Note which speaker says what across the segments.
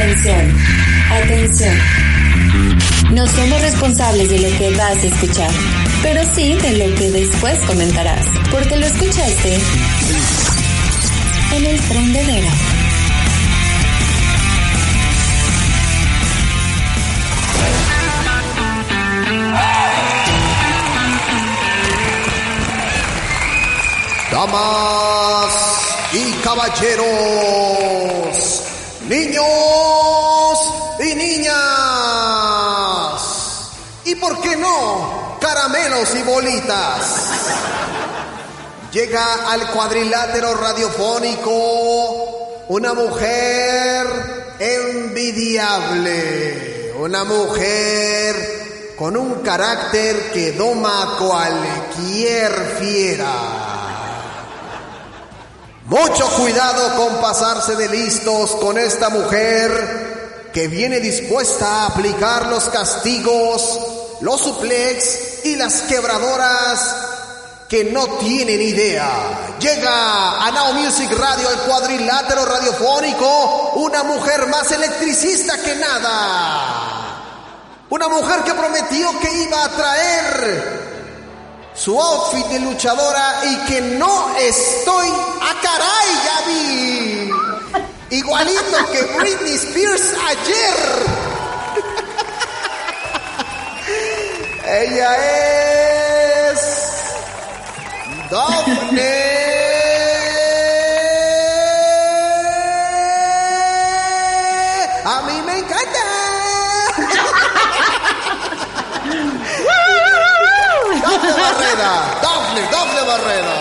Speaker 1: Atención, atención. No somos responsables de lo que vas a escuchar, pero sí de lo que después comentarás, porque lo escuchaste en el prendedero.
Speaker 2: Damas y caballeros, niños y niñas, y por qué no, caramelos y bolitas. Llega al cuadrilátero radiofónico una mujer envidiable, una mujer con un carácter que doma cualquier fiera. Mucho cuidado con pasarse de listos con esta mujer que viene dispuesta a aplicar los castigos, los suplex y las quebradoras que no tienen idea. Llega a Now Music Radio, el cuadrilátero radiofónico, una mujer más electricista que nada. Una mujer que prometió que iba a traer su outfit de luchadora y que no estoy a caray, vi. Igualito que Britney Spears ayer. Ella es Daphne. A me encanta. Dafne Barrera, Dafne, Dafne Barrera.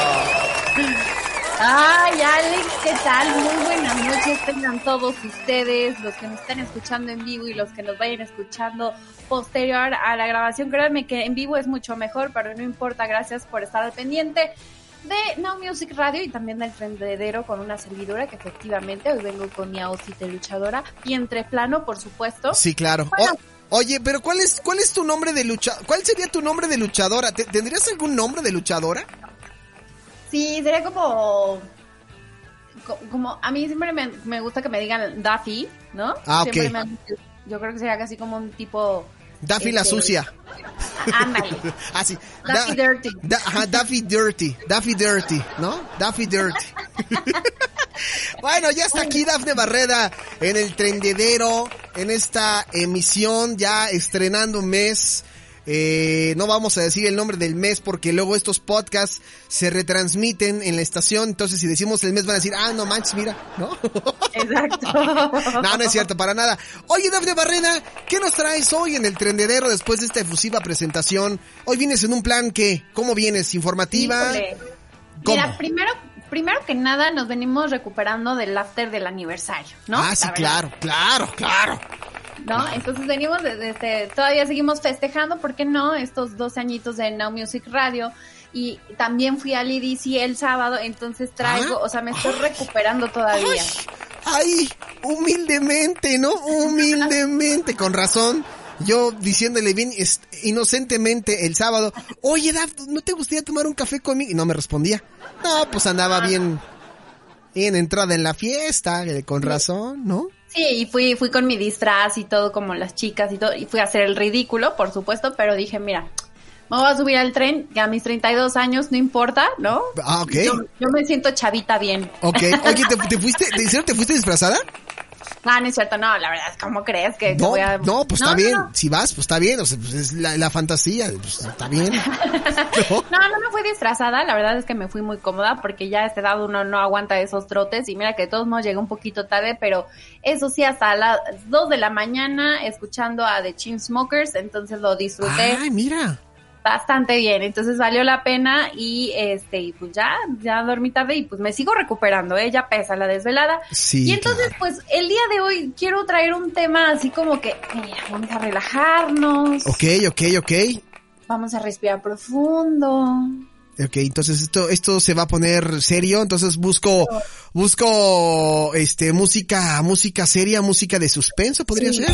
Speaker 3: Ay, Alex, ¿qué tal? Muy buenas noches tengan todos ustedes, los que nos están escuchando en vivo y los que nos vayan escuchando posterior a la grabación. Créanme que en vivo es mucho mejor, pero no importa, gracias por estar al pendiente de Now Music Radio y también del Trendedero con una servidora que efectivamente hoy vengo con mi outfit de luchadora y entre plano, por supuesto.
Speaker 2: Sí, claro.
Speaker 3: Bueno.
Speaker 2: O- oye, pero ¿cuál es, cuál es tu nombre de lucha? ¿Cuál sería tu nombre de luchadora? ¿Te- ¿Tendrías algún nombre de luchadora?
Speaker 3: Sí, sería como... co- Como, a mí siempre me, me gusta que me digan Daffy, ¿no?
Speaker 2: Ah, ok.
Speaker 3: Siempre me yo creo que sería casi como un tipo...
Speaker 2: Daffy la
Speaker 3: Este,
Speaker 2: sucia.
Speaker 3: Ándale.
Speaker 2: Ah, sí.
Speaker 3: Daffy
Speaker 2: Da-
Speaker 3: Dirty.
Speaker 2: Da- ajá, Daffy Dirty. Daffy Dirty, ¿no? Daffy Dirty. bueno, ya está aquí Dafne Barreda en el trendedero, en esta emisión, ya estrenando un mes. Eh, no vamos a decir el nombre del mes porque luego estos podcasts se retransmiten en la estación. Entonces, si decimos el mes, van a decir, ah, no manches, mira, ¿no?
Speaker 3: Exacto.
Speaker 2: No, no es cierto, para nada. Oye, Dafne Barrera, ¿qué nos traes hoy en el trendedero después de esta efusiva presentación? Hoy vienes en un plan que, ¿cómo vienes? ¿Informativa? ¿Cómo?
Speaker 3: Mira, primero, primero que nada nos venimos recuperando del after del aniversario, ¿no?
Speaker 2: ah, sí, claro, claro, claro.
Speaker 3: ¿No? Entonces venimos desde, todavía seguimos festejando, ¿por qué no? Estos 12 añitos de Now Music Radio. Y también fui al IDC el sábado, entonces traigo,
Speaker 2: Ah.
Speaker 3: o sea, me estoy recuperando todavía.
Speaker 2: Ay, humildemente, ¿no? Humildemente, con razón. Yo diciéndole bien inocentemente el sábado, oye, Daf, ¿no te gustaría tomar un café conmigo? Y no me respondía. No, pues andaba bien, bien entrada en la fiesta, eh, con razón, ¿no?
Speaker 3: Sí, y fui, fui con mi disfraz y todo como las chicas y todo, y fui a hacer el ridículo, por supuesto, pero dije, mira, me voy a subir al tren, que a mis 32 años no importa, ¿no?
Speaker 2: Ah, ok.
Speaker 3: Yo, yo me siento chavita bien.
Speaker 2: Ok, oye, ¿te, te fuiste, te hicieron, te fuiste disfrazada?
Speaker 3: Ah, no es cierto, no, la verdad, ¿cómo crees que, que
Speaker 2: No,
Speaker 3: voy a...?
Speaker 2: no, pues
Speaker 3: No,
Speaker 2: está
Speaker 3: no,
Speaker 2: bien.
Speaker 3: no.
Speaker 2: Si vas, pues está bien. O sea, pues es la, la fantasía, pues está bien. ¿No?
Speaker 3: No, no me fui disfrazada, la verdad es que me fui muy cómoda porque ya a esta edad uno no aguanta esos trotes y mira que de todos modos llegué un poquito tarde, pero eso sí, hasta las 2 de la mañana escuchando a The Chainsmokers, entonces lo disfruté.
Speaker 2: Ay, mira.
Speaker 3: Bastante bien, entonces valió la pena y este, y pues ya, ya dormí tarde y pues me sigo recuperando, ¿eh? ya pesa la desvelada.
Speaker 2: Sí,
Speaker 3: y entonces pues el día de hoy quiero traer un tema así como que, mira, vamos a relajarnos.
Speaker 2: Ok, ok, ok.
Speaker 3: Vamos a respirar profundo.
Speaker 2: Ok, entonces esto, esto se va a poner serio, entonces busco, busco, este, música, música seria, música de suspenso, podría
Speaker 3: Sí.
Speaker 2: ser.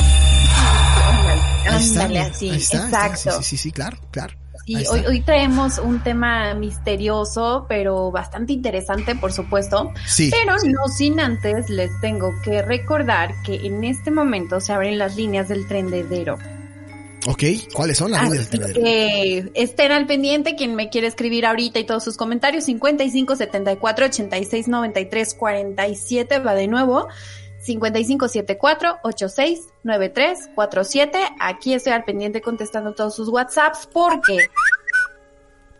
Speaker 3: Ándale, así,
Speaker 2: ahí está,
Speaker 3: exacto.
Speaker 2: Sí, sí, sí, claro, claro.
Speaker 3: Sí,
Speaker 2: está.
Speaker 3: hoy, hoy traemos un tema misterioso, pero bastante interesante, por supuesto.
Speaker 2: Sí.
Speaker 3: Pero no sin antes les tengo que recordar que en este momento se abren las líneas del tendedero.
Speaker 2: Ok, ¿cuáles son las líneas
Speaker 3: Así
Speaker 2: del tendedero?
Speaker 3: que estén al pendiente quien me quiere escribir ahorita y todos sus comentarios 55 74 86 93 47 va de nuevo 55 74 86 93 47 aquí estoy al pendiente contestando todos sus WhatsApps porque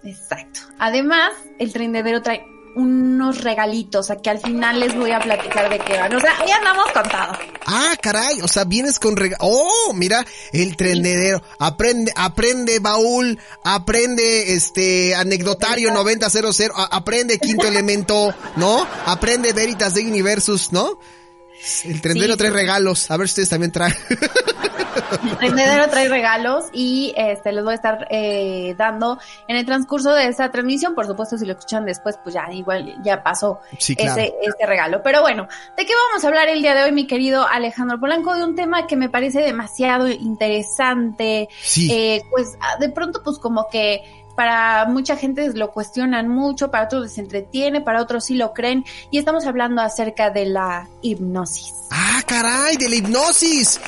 Speaker 3: exacto además el trendedero trae unos regalitos a que al final les voy a platicar de qué van o sea ya andamos contados
Speaker 2: Ah, caray, o sea, vienes con rega... Oh, mira, el trendedero. Aprende, aprende baúl, aprende este anecdotario 9000, a- aprende quinto elemento, ¿no? Aprende Veritas de Universus, ¿no? El trendedero
Speaker 3: Sí,
Speaker 2: trae
Speaker 3: sí.
Speaker 2: regalos. A ver si ustedes también traen.
Speaker 3: El trae regalos y este les voy a estar eh, dando en el transcurso de esta transmisión. Por supuesto, si lo escuchan después, pues ya igual ya pasó
Speaker 2: Sí, claro.
Speaker 3: ese, este regalo. Pero bueno, ¿de qué vamos a hablar el día de hoy, mi querido Alejandro Polanco? De un tema que me parece demasiado interesante.
Speaker 2: Sí.
Speaker 3: Eh, pues ah, de pronto, pues como que para mucha gente lo cuestionan mucho, para otros les entretiene, para otros sí lo creen. Y estamos hablando acerca de la hipnosis.
Speaker 2: Ah, caray, de la hipnosis.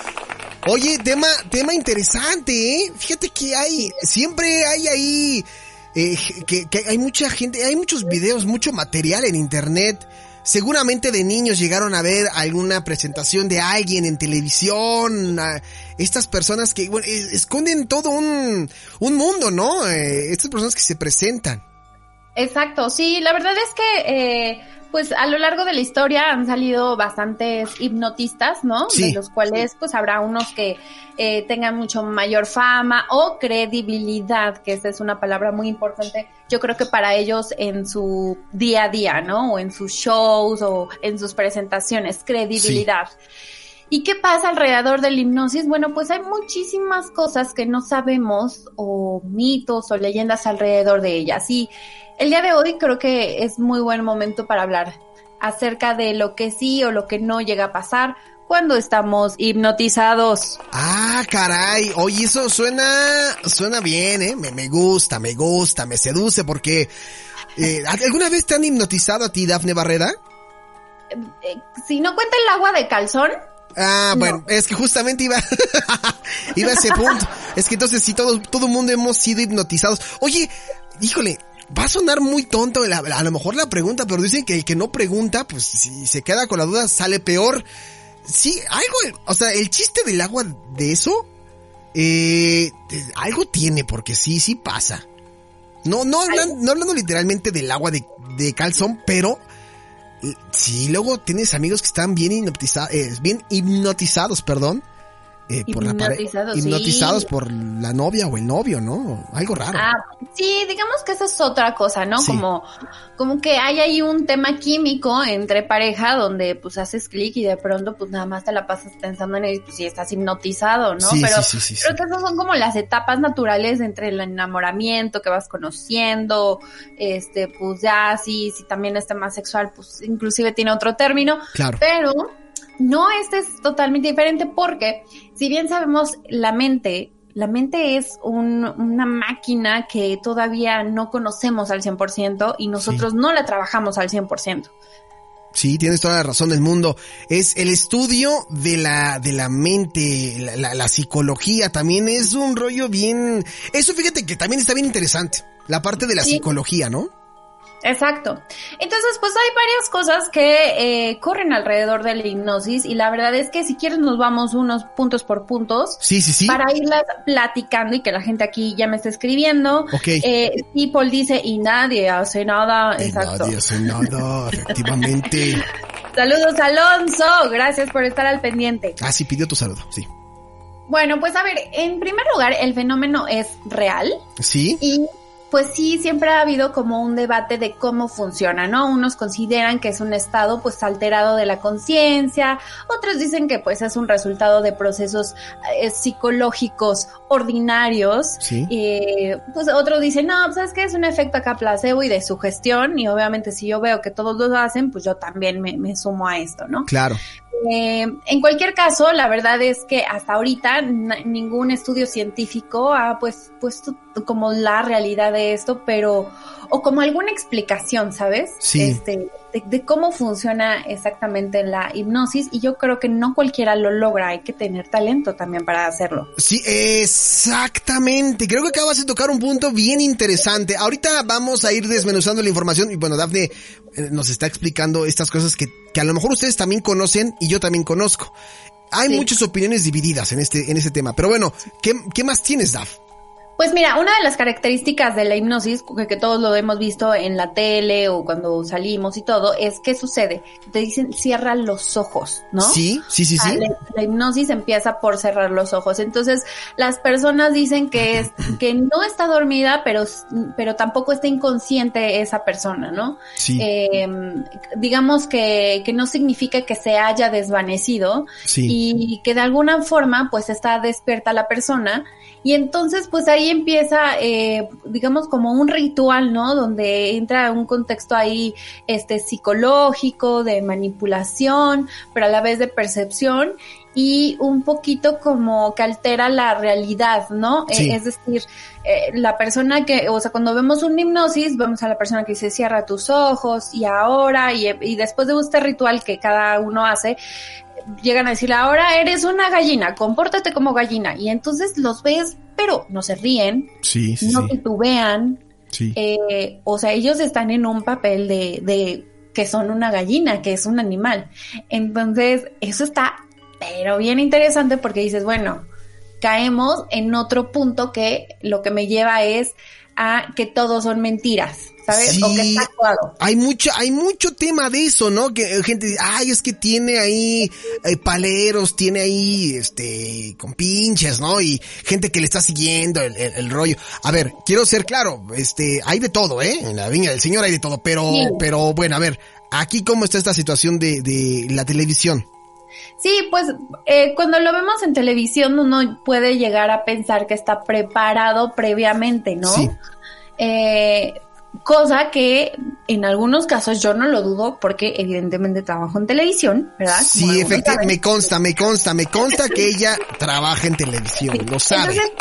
Speaker 2: Oye, tema, tema interesante, ¿eh? Fíjate que hay, siempre hay ahí, eh, que, que hay mucha gente, hay muchos videos, mucho material en internet. Seguramente de niños llegaron a ver alguna presentación de alguien en televisión. Estas personas que, bueno, eh, esconden todo un, un mundo, ¿no? Eh, estas personas que se presentan.
Speaker 3: Exacto, sí, la verdad es que eh, pues a lo largo de la historia han salido bastantes hipnotistas, ¿no?
Speaker 2: Sí.
Speaker 3: De los cuales pues habrá unos que eh, tengan mucho mayor fama o credibilidad, que esa es una palabra muy importante, yo creo que para ellos en su día a día, ¿no? O en sus shows o en sus presentaciones, credibilidad. ¿Y qué pasa alrededor del hipnosis? Bueno, pues hay muchísimas cosas que no sabemos o mitos o leyendas alrededor de ellas. Y el día de hoy creo que es muy buen momento para hablar acerca de lo que sí o lo que no llega a pasar cuando estamos hipnotizados.
Speaker 2: Ah, caray. Oye, eso suena, suena bien, ¿eh? Me, me gusta, me gusta, me seduce porque... eh, ¿Alguna vez te han hipnotizado a ti, Dafne Barrera?
Speaker 3: Eh, si no cuenta el agua de calzón,
Speaker 2: Ah,
Speaker 3: No.
Speaker 2: bueno, es que justamente iba, iba a ese punto. Es que entonces si todo, todo el mundo hemos sido hipnotizados. Oye, híjole, va a sonar muy tonto la- a lo mejor la pregunta, pero dicen que el que no pregunta, pues si se queda con la duda sale peor. Sí, algo, o sea, el chiste del agua de eso, eh, algo tiene, porque sí, sí pasa. No, no, hablan- no hablando literalmente del agua de, de calzón, pero eh, sí, luego tienes amigos que están bien hipnotizados, bien hipnotizados, perdón, eh, por la pare-
Speaker 3: Hipnotizados, sí.
Speaker 2: hipnotizados por la novia o el novio, ¿no? Algo raro.
Speaker 3: Ah, sí, digamos que esa es otra cosa, ¿no?
Speaker 2: Sí.
Speaker 3: Como, como que hay ahí un tema químico entre pareja donde pues haces clic y de pronto pues nada más te la pasas pensando en él, pues si estás hipnotizado, ¿no?
Speaker 2: Sí,
Speaker 3: Pero
Speaker 2: sí, sí, sí, sí.
Speaker 3: creo que esas son como las etapas naturales entre el enamoramiento que vas conociendo, este, pues ya si, si también es tema sexual, pues inclusive tiene otro término,
Speaker 2: Claro.
Speaker 3: pero no, este es totalmente diferente porque si bien sabemos la mente, la mente es un- una máquina que todavía no conocemos al 100% y nosotros no la trabajamos al 100%.
Speaker 2: Sí, tienes toda la razón del mundo. Es el estudio de la, de la mente, la, la- la psicología también es un rollo bien, eso fíjate que también está bien interesante. La parte de la
Speaker 3: Sí.
Speaker 2: psicología, ¿no?
Speaker 3: Exacto. Entonces, pues hay varias cosas que eh, corren alrededor de la hipnosis y la verdad es que si quieres nos vamos unos puntos por puntos
Speaker 2: Sí, sí, sí.
Speaker 3: para irlas platicando y que la gente aquí ya me está escribiendo.
Speaker 2: Ok.
Speaker 3: Eh, Paul dice, y nadie hace nada.
Speaker 2: Y
Speaker 3: Exacto.
Speaker 2: nadie hace nada, efectivamente.
Speaker 3: Saludos, Alonso. Gracias por estar al pendiente.
Speaker 2: Ah, sí, pidió tu saludo, sí.
Speaker 3: Bueno, pues a ver, en primer lugar, el fenómeno es real.
Speaker 2: Sí.
Speaker 3: Y pues sí, siempre ha habido como un debate de cómo funciona, ¿no? Unos consideran que es un estado pues alterado de la conciencia, otros dicen que pues es un resultado de procesos eh, psicológicos ordinarios,
Speaker 2: Sí.
Speaker 3: eh, pues otros dicen, no, pues es que es un efecto acá placebo y de sugestión y obviamente si yo veo que todos lo hacen, pues yo también me, me sumo a esto, ¿no?
Speaker 2: Claro.
Speaker 3: Eh, en cualquier caso, la verdad es que hasta ahorita ningún estudio científico ha pues puesto como la realidad de esto, pero o como alguna explicación, ¿sabes?
Speaker 2: Sí.
Speaker 3: Este, de, de cómo funciona exactamente la hipnosis y yo creo que no cualquiera lo logra, hay que tener talento también para hacerlo.
Speaker 2: Sí, exactamente. Creo que acabas de tocar un punto bien interesante. Ahorita vamos a ir desmenuzando la información y bueno, Dafne eh, nos está explicando estas cosas que, que a lo mejor ustedes también conocen y yo también conozco. Hay
Speaker 3: Sí.
Speaker 2: muchas opiniones divididas en este, en este tema. Pero bueno, ¿qué, qué más tienes, Daf?
Speaker 3: Pues mira, una de las características de la hipnosis, que, todos lo hemos visto en la tele o cuando salimos y todo, es que sucede. Te dicen cierra los ojos, ¿no?
Speaker 2: Sí, sí, sí, sí.
Speaker 3: La, la hipnosis empieza por cerrar los ojos. Entonces, las personas dicen que es, que no está dormida, pero, pero tampoco está inconsciente esa persona, ¿no?
Speaker 2: Sí,
Speaker 3: Eh, digamos que, que no significa que se haya desvanecido
Speaker 2: sí.
Speaker 3: y que de alguna forma pues está despierta la persona y entonces pues ahí empieza eh, digamos como un ritual no donde entra un contexto ahí este psicológico de manipulación pero a la vez de percepción y un poquito como que altera la realidad, ¿no? Eh, es decir, eh, la persona que, o sea, cuando vemos una hipnosis, vemos a la persona que dice cierra tus ojos y ahora, y, y después de este ritual que cada uno hace, llegan a decirle, ahora eres una gallina, compórtate como gallina. Y entonces los ves, pero no se ríen,
Speaker 2: Sí, sí,
Speaker 3: no titubean,
Speaker 2: sí.
Speaker 3: eh, o sea, ellos están en un papel de, de que son una gallina, que es un animal. Entonces, eso está, pero bien interesante porque dices, bueno, caemos en otro punto que lo que me lleva es a que todos son mentiras, ¿sabes? O que está actuado.
Speaker 2: Hay mucho, hay mucho tema de eso, ¿no? Que gente dice, ay, es que tiene ahí eh, paleros, tiene ahí, este, con pinches, ¿no? Y gente que le está siguiendo el, el- el rollo. A ver, quiero ser claro, este, hay de todo, ¿eh? En la viña del señor hay de todo, pero,
Speaker 3: Sí.
Speaker 2: pero bueno, a ver, aquí cómo está esta situación de, de la televisión.
Speaker 3: Sí, pues eh, cuando lo vemos en televisión uno puede llegar a pensar que está preparado previamente, ¿no?
Speaker 2: Sí.
Speaker 3: Eh, cosa que en algunos casos yo no lo dudo porque evidentemente trabajo en televisión, ¿verdad? Como
Speaker 2: Sí, efectivamente, me consta, me consta, me consta que ella trabaja en televisión, lo sabe.
Speaker 3: Entonces,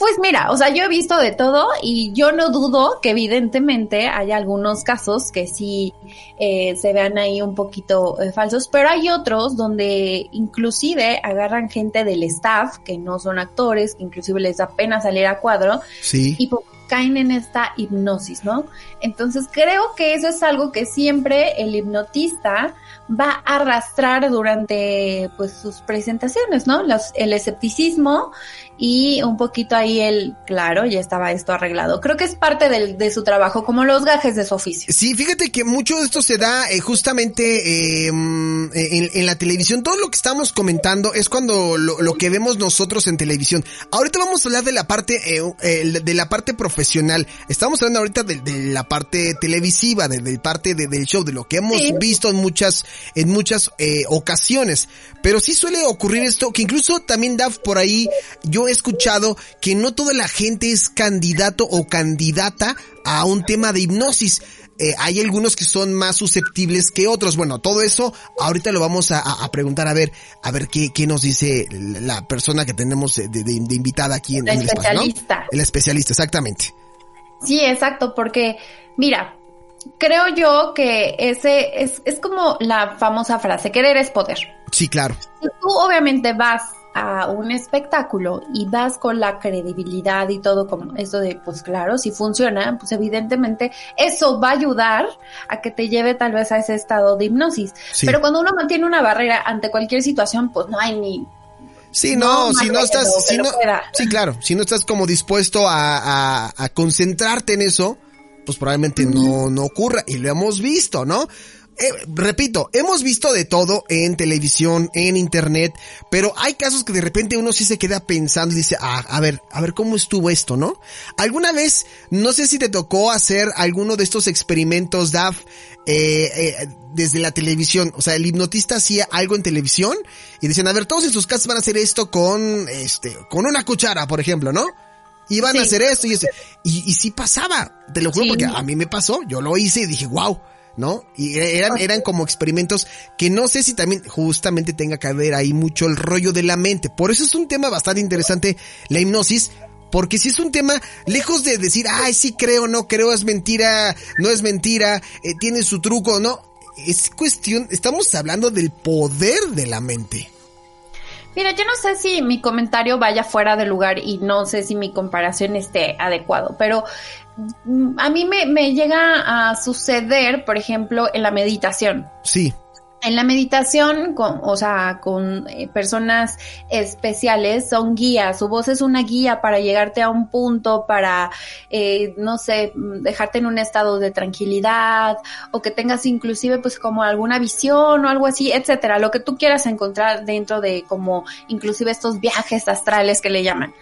Speaker 3: pues mira, o sea, yo he visto de todo y yo no dudo que evidentemente hay algunos casos que sí eh, se vean ahí un poquito eh, falsos, pero hay otros donde inclusive agarran gente del staff que no son actores, que inclusive les da pena salir a cuadro
Speaker 2: Sí.
Speaker 3: y pues, caen en esta hipnosis, ¿no? Entonces creo que eso es algo que siempre el hipnotista va a arrastrar durante pues sus presentaciones, ¿no? Los- el escepticismo y un poquito ahí el, claro, ya estaba esto arreglado. Creo que es parte del- de su trabajo, como los gajes de su oficio.
Speaker 2: Sí, fíjate que mucho de esto se da eh, justamente eh, mm, en, en la televisión. Todo lo que estamos comentando es cuando lo, lo que vemos nosotros en televisión. Ahorita vamos a hablar de la parte eh, eh, de la parte profesional. Estamos hablando ahorita de, de la parte televisiva, de, de parte de- del show, de lo que hemos
Speaker 3: Sí.
Speaker 2: visto en muchas en muchas eh, ocasiones. Pero sí suele ocurrir esto, que incluso también Daf por ahí yo he escuchado que no toda la gente es candidato o candidata a un tema de hipnosis. Eh, hay algunos que son más susceptibles que otros. Bueno, todo eso ahorita lo vamos a, preguntar a ver, a ver qué, qué nos dice la persona que tenemos de, de- de invitada aquí en,
Speaker 3: La
Speaker 2: en el espacio, ¿no?
Speaker 3: especialista.
Speaker 2: El especialista, exactamente.
Speaker 3: Sí, exacto, porque mira, creo yo que ese es, es como la famosa frase, querer es poder.
Speaker 2: Sí, claro.
Speaker 3: Si tú obviamente vas a un espectáculo y vas con la credibilidad y todo como eso de, pues claro, si funciona, pues evidentemente eso va a ayudar a que te lleve tal vez a ese estado de hipnosis.
Speaker 2: Sí.
Speaker 3: Pero cuando uno mantiene una barrera ante cualquier situación, pues no hay ni...
Speaker 2: Sí,
Speaker 3: No,
Speaker 2: no, si no estás, si no, sí, claro, si no estás como dispuesto a, a, a concentrarte en eso, pues probablemente no, no ocurra, y lo hemos visto, ¿no? Eh, repito, hemos visto de todo en televisión, en internet, pero hay casos que de repente uno sí se queda pensando y dice, ah, a ver, a ver cómo estuvo esto, ¿no? Alguna vez, no sé si te tocó hacer alguno de estos experimentos, DAF, eh, eh, desde la televisión, o sea, el hipnotista hacía algo en televisión y decían, a ver, todos en sus casas van a hacer esto con, este, con una cuchara, por ejemplo, ¿no? Iban a hacer esto y, ese, y, y sí pasaba, te lo juro, porque a mí me pasó, yo lo hice y dije, wow, ¿no? Y eran, eran como experimentos que no sé si también justamente tenga que ver ahí mucho el rollo de la mente. Por eso es un tema bastante interesante la hipnosis, porque si es un tema, lejos de decir, ay, sí creo, no creo, es mentira, no es mentira, eh, tiene su truco, no, es cuestión, estamos hablando del poder de la mente.
Speaker 3: Mira, yo no sé si mi comentario vaya fuera de lugar y no sé si mi comparación esté adecuado, pero mm, a mí me, me llega a suceder, por ejemplo, en la meditación.
Speaker 2: Sí.
Speaker 3: En la meditación, con, o sea, con eh, personas especiales, son guías. Su voz es una guía para llegarte a un punto, para, eh, no sé, dejarte en un estado de tranquilidad o que tengas inclusive pues como alguna visión o algo así, etcétera. Lo que tú quieras encontrar dentro de como inclusive estos viajes astrales que le llaman.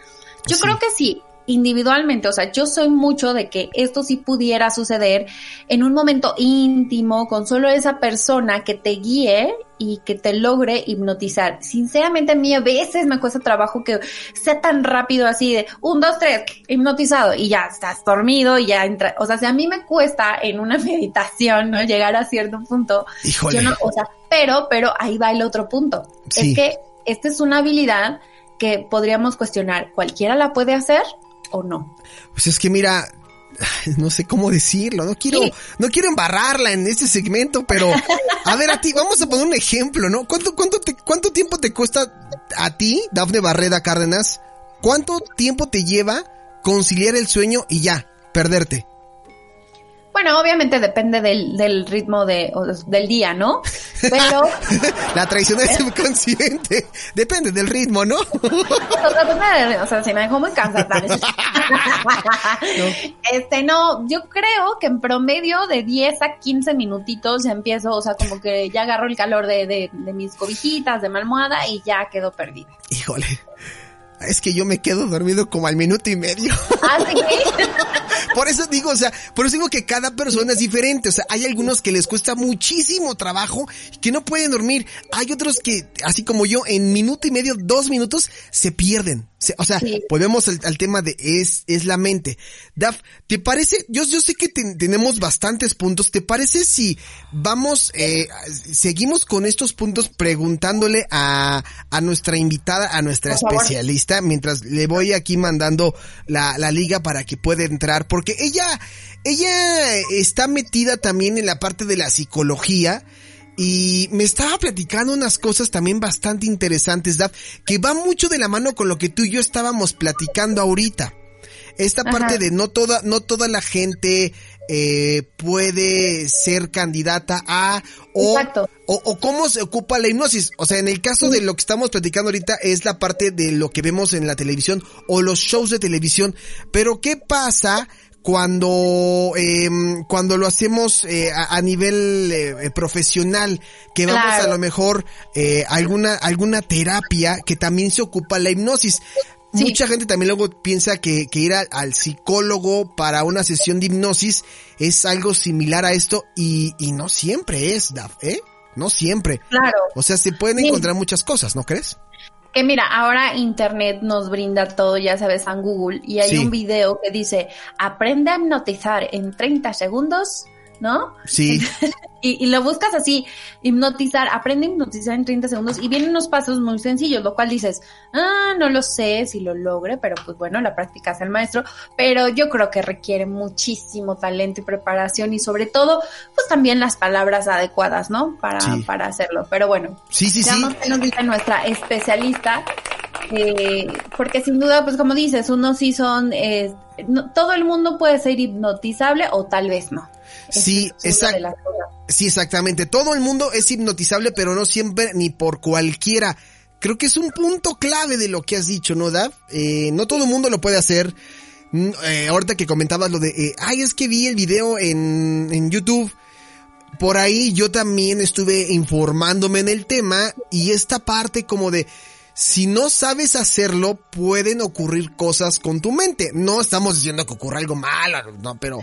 Speaker 3: Yo
Speaker 2: Sí.
Speaker 3: creo que sí, individualmente, o sea, yo soy mucho de que esto sí pudiera suceder en un momento íntimo con solo esa persona que te guíe y que te logre hipnotizar. Sinceramente a mí a veces me cuesta trabajo que sea tan rápido así de un, dos, tres, hipnotizado y ya estás dormido y ya entra, o sea, si a mí me cuesta en una meditación, ¿no? Llegar a cierto punto,
Speaker 2: Híjole.
Speaker 3: yo no, o sea, pero, pero ahí va el otro punto.
Speaker 2: Sí.
Speaker 3: Es que esta es una habilidad que podríamos cuestionar, ¿cualquiera la puede hacer o no?
Speaker 2: Pues es que mira, no sé cómo decirlo, no quiero,
Speaker 3: Sí.
Speaker 2: no quiero embarrarla en este segmento, pero a ver a ti, vamos a poner un ejemplo, ¿no? ¿Cuánto, cuánto te, cuánto tiempo te cuesta a ti, Dafne Barreda Cárdenas? ¿Cuánto tiempo te lleva conciliar el sueño y ya, perderte?
Speaker 3: Bueno, obviamente depende del, del ritmo de, del día, ¿no? Pero,
Speaker 2: La traición del subconsciente. Depende del ritmo, ¿no?
Speaker 3: o sea, sea, si me dejó muy cansada. Este, no, yo creo que en promedio de 10 a 15 minutitos ya empiezo, o sea, como que ya agarro el calor de, de, de mis cobijitas, de mi almohada y ya quedo perdida.
Speaker 2: Híjole. Es que yo me quedo dormido como al minuto y medio.
Speaker 3: Así que,
Speaker 2: Por eso digo, o sea, por eso digo que cada persona es diferente. O sea, hay algunos que les cuesta muchísimo trabajo que no pueden dormir. Hay otros que, así como yo, en minuto y medio, dos minutos, se pierden. O sea,
Speaker 3: Sí.
Speaker 2: volvemos al, al tema de es, es la mente. Daf, ¿te parece? Yo, yo sé que ten- tenemos bastantes puntos. ¿Te parece si vamos, eh, seguimos con estos puntos preguntándole a, a nuestra invitada, a nuestra especialista, mientras le voy aquí mandando la, la liga para que pueda entrar? Porque ella, ella está metida también en la parte de la psicología. Y me estaba platicando unas cosas también bastante interesantes, Daf, que va mucho de la mano con lo que tú y yo estábamos platicando ahorita. Esta
Speaker 3: Ajá.
Speaker 2: parte de no toda, no toda la gente eh, puede ser candidata a o, o, o cómo se ocupa la hipnosis. O sea, en el caso de lo que estamos platicando ahorita es la parte de lo que vemos en la televisión o los shows de televisión. Pero ¿qué pasa cuando em, cuando lo hacemos eh, a, a nivel eh, eh, profesional? Que vamos
Speaker 3: Claro.
Speaker 2: a lo mejor eh, alguna alguna terapia que también se ocupa la hipnosis.
Speaker 3: Sí.
Speaker 2: Mucha gente también luego piensa que, que ir al, al psicólogo para una sesión de hipnosis es algo similar a esto y, y no siempre es, Daf, ¿eh? No siempre.
Speaker 3: claro.
Speaker 2: O sea, se pueden
Speaker 3: Sí.
Speaker 2: encontrar muchas cosas, ¿no crees?
Speaker 3: Que mira, ahora Internet nos brinda todo, ya sabes, en Google, y hay
Speaker 2: Sí.
Speaker 3: un video que dice, aprende a hipnotizar en 30 segundos, ¿no?
Speaker 2: Sí,
Speaker 3: Y, y lo buscas así, hipnotizar, aprende a hipnotizar en 30 segundos, y vienen unos pasos muy sencillos, lo cual dices, ah, no lo sé si lo logre, pero pues bueno, la práctica es el maestro, pero yo creo que requiere muchísimo talento y preparación, y sobre todo, pues también las palabras adecuadas, ¿no? Para,
Speaker 2: Sí.
Speaker 3: para hacerlo, pero bueno.
Speaker 2: sí, sí, sí.
Speaker 3: Qué nos dice nuestra especialista. eh, porque sin duda, pues como dices, unos sí son, eh, no- todo el mundo puede ser hipnotizable o tal vez no.
Speaker 2: Sí, exact-. Sí, exactamente. Todo el mundo es hipnotizable, pero no siempre ni por cualquiera. Creo que es un punto clave de lo que has dicho, ¿no, Daf? Eh, no todo el mundo lo puede hacer. Mm, eh, ahorita que comentabas lo de, eh, ay, es que vi el video en, en YouTube. por ahí yo también estuve informándome en el tema y esta parte como de si no sabes hacerlo, pueden ocurrir cosas con tu mente. No estamos diciendo que ocurra algo malo, no, pero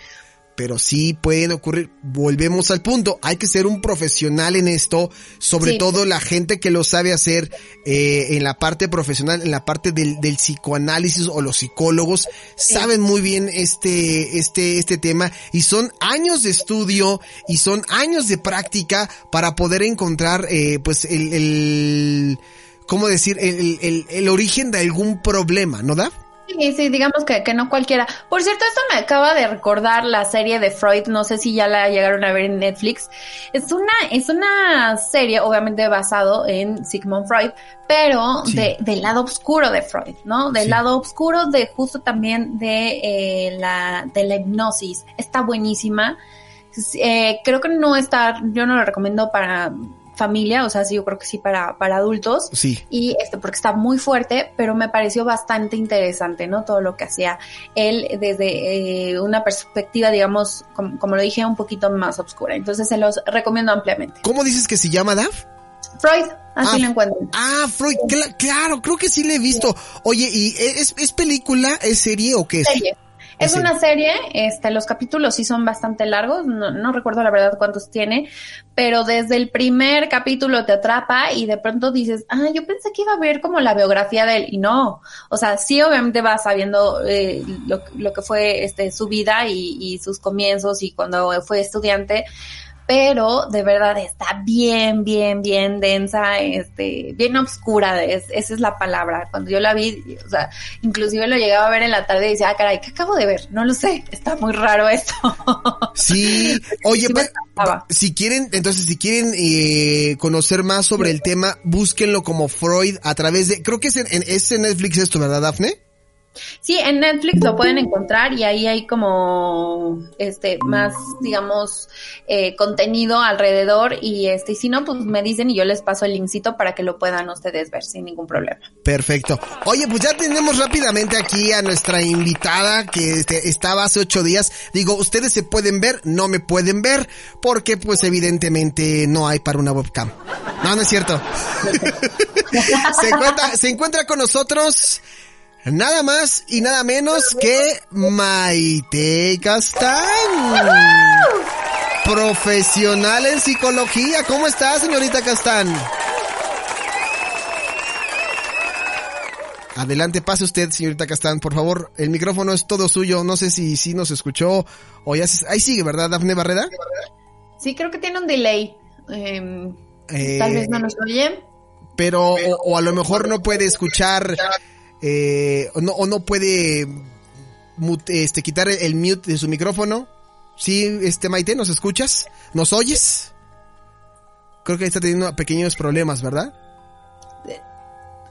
Speaker 2: pero sí pueden ocurrir. Volvemos al punto, hay que ser un profesional en esto, sobre todo la gente que lo sabe hacer eh, en la parte profesional, en la parte del, del psicoanálisis o los psicólogos, saben muy bien este, este, este tema y son años de estudio y son años de práctica para poder encontrar eh, pues el, el ¿cómo decir? El, el, el origen de algún problema, ¿no da?
Speaker 3: Sí, sí, digamos que, que no cualquiera. Por cierto, esto me acaba de recordar la serie de Freud, no sé si ya la llegaron a ver en Netflix. Es una, es una serie, obviamente basado en Sigmund Freud, pero de, del lado oscuro de Freud, ¿no? Del lado oscuro de justo también de eh, la, de la hipnosis. Está buenísima. Eh, creo que no está, yo no lo recomiendo para familia, o sea, sí, yo creo que sí para, para adultos.
Speaker 2: Sí.
Speaker 3: Y este, porque está muy fuerte, pero me pareció bastante interesante, ¿no? Todo lo que hacía él desde eh, una perspectiva, digamos, como, lo dije, un poquito más oscura. Entonces se los recomiendo ampliamente.
Speaker 2: ¿Cómo dices que se llama, Daf?
Speaker 3: Freud, así ah, lo encuentro.
Speaker 2: Ah, Freud, claro, creo que sí le he visto. Oye, ¿y es, es película, es serie o qué es?
Speaker 3: Serie. Es una serie, este, los capítulos sí son bastante largos, no, no, recuerdo la verdad cuántos tiene, pero desde el primer capítulo te atrapa y de pronto dices, ah, yo pensé que iba a ver como la biografía de él y no, o sea, sí obviamente vas sabiendo eh, lo, lo, que fue este, su vida y, y sus comienzos y cuando fue estudiante, pero de verdad está bien, bien, bien densa, este, bien oscura, esa es la palabra. Cuando yo la vi, o sea, inclusive lo llegaba a ver en la tarde y decía, ah, caray, ¿qué acabo de ver? No lo sé, está muy raro esto.
Speaker 2: Sí, oye, si quieren, entonces si quieren eh, conocer más sobre el tema, búsquenlo como Freud a través de, creo que es en, es en Netflix esto, ¿verdad, Dafne?
Speaker 3: Sí, en Netflix lo pueden encontrar y ahí hay como este más, digamos, eh, contenido alrededor y este, y si no, pues me dicen y yo les paso el linkcito para que lo puedan ustedes ver sin ningún problema.
Speaker 2: Perfecto. Oye, pues ya tenemos rápidamente aquí a nuestra invitada que este, estaba hace ocho días. Digo, ustedes se pueden ver, no me pueden ver, porque pues evidentemente no hay para una webcam. No, no es cierto. se, encuentra, se encuentra con nosotros nada más y nada menos que Maite Castán. Profesional en psicología. ¿Cómo está, señorita Castán? Adelante, pase usted, señorita Castán, por favor. El micrófono es todo suyo. No sé si, si nos escuchó o ya se... Ahí sigue, ¿verdad, Dafne Barrera?
Speaker 3: Sí, creo que tiene un delay. Em, tal vez no nos oye.
Speaker 2: Pero, o, o, a lo mejor no puede escuchar eh, o, no, o no puede este, quitar el mute de su micrófono. Sí, este Maite, ¿nos escuchas? ¿Nos oyes? Creo que está teniendo pequeños problemas, ¿verdad?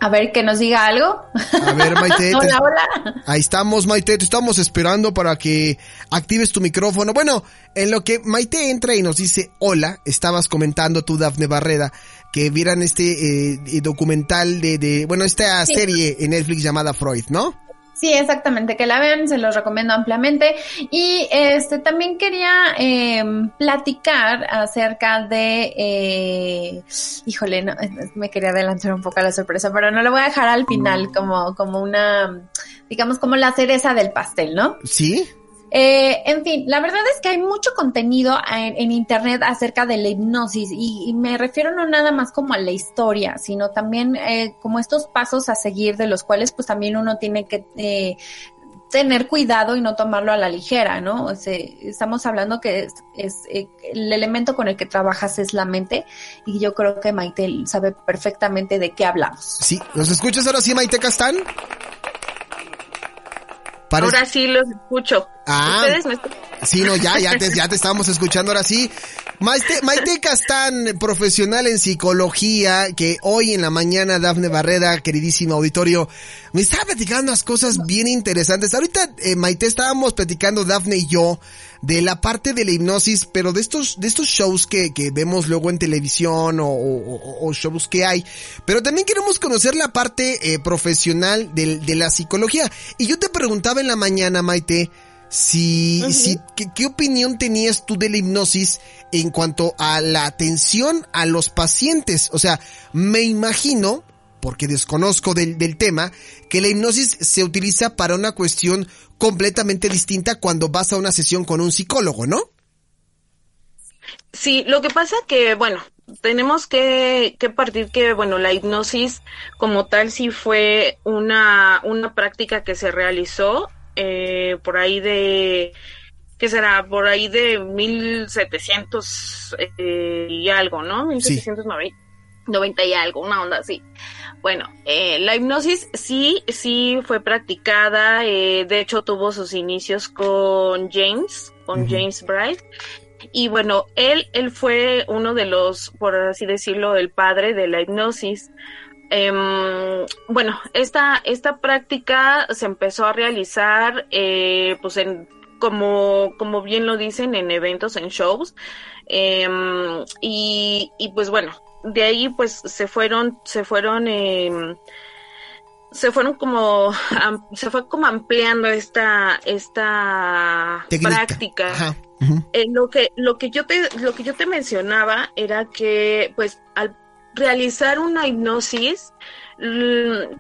Speaker 3: A ver, que nos diga algo.
Speaker 2: A ver, Maite. hola, hola. Ahí estamos, Maite. Te estamos esperando para que actives tu micrófono. Bueno, en lo que Maite entra y nos dice hola, estabas comentando tú, Dafne Barrera, que vieran este eh, documental de, de, bueno, esta serie en Netflix llamada Freud, ¿no?
Speaker 3: Sí, exactamente, que la vean, se los recomiendo ampliamente. Y este también quería eh, platicar acerca de, eh, híjole, no, me quería adelantar un poco a la sorpresa, pero no lo voy a dejar al final como, como una, digamos, como la cereza del pastel, ¿no?
Speaker 2: Sí.
Speaker 3: Eh, en fin, la verdad es que hay mucho contenido en, Internet acerca de la hipnosis y, me refiero no nada más como a la historia, sino también eh, como estos pasos a seguir de los cuales pues también uno tiene que eh, tener cuidado y no tomarlo a la ligera, ¿no? O sea, estamos hablando que es, eh, el elemento con el que trabajas es la mente y yo creo que Maite sabe perfectamente de qué hablamos.
Speaker 2: Sí, ¿nos escuchas ahora sí, Maite Castán?
Speaker 4: Ahora sí los escucho.
Speaker 2: Ah, sí, no, ya, ya te, ya te estábamos escuchando ahora sí. Maite, Maite Castán, profesional en psicología, que hoy en la mañana, Dafne Barrera, queridísimo auditorio, me estaba platicando unas cosas bien interesantes. Ahorita, eh, Maite, estábamos platicando, Dafne y yo, de la parte de la hipnosis, pero de estos, de estos shows que, que vemos luego en televisión o, o, o, shows que hay. Pero también queremos conocer la parte eh, profesional de, de la psicología. Y yo te preguntaba en la mañana, Maite, si, si ¿qué, opinión tenías tú de la hipnosis en cuanto a la atención a los pacientes? O sea, me imagino, porque desconozco del, del tema, que la hipnosis se utiliza para una cuestión completamente distinta cuando vas a una sesión con un psicólogo, ¿no?
Speaker 4: Sí, lo que pasa que, bueno, tenemos que, que, partir que, bueno, la hipnosis como tal sí fue una, una práctica que se realizó eh, por ahí de, ¿qué será? Por ahí de 1700 eh, y algo, ¿no? 1790 y algo, una onda así. Bueno, eh, la hipnosis sí, sí fue practicada, eh, de hecho tuvo sus inicios con James, con James Bright, y bueno, él, él fue uno de los, por así decirlo, el padre de la hipnosis. Em, bueno, esta, esta práctica se empezó a realizar, eh, pues en, como, como bien lo dicen, en eventos, en shows. Em, y, y pues bueno, de ahí pues se fueron, se fueron, em, se fueron como, se fue como ampliando esta, esta práctica. Eh, lo que, lo que yo te, lo que yo te mencionaba era que, pues, al realizar una hipnosis,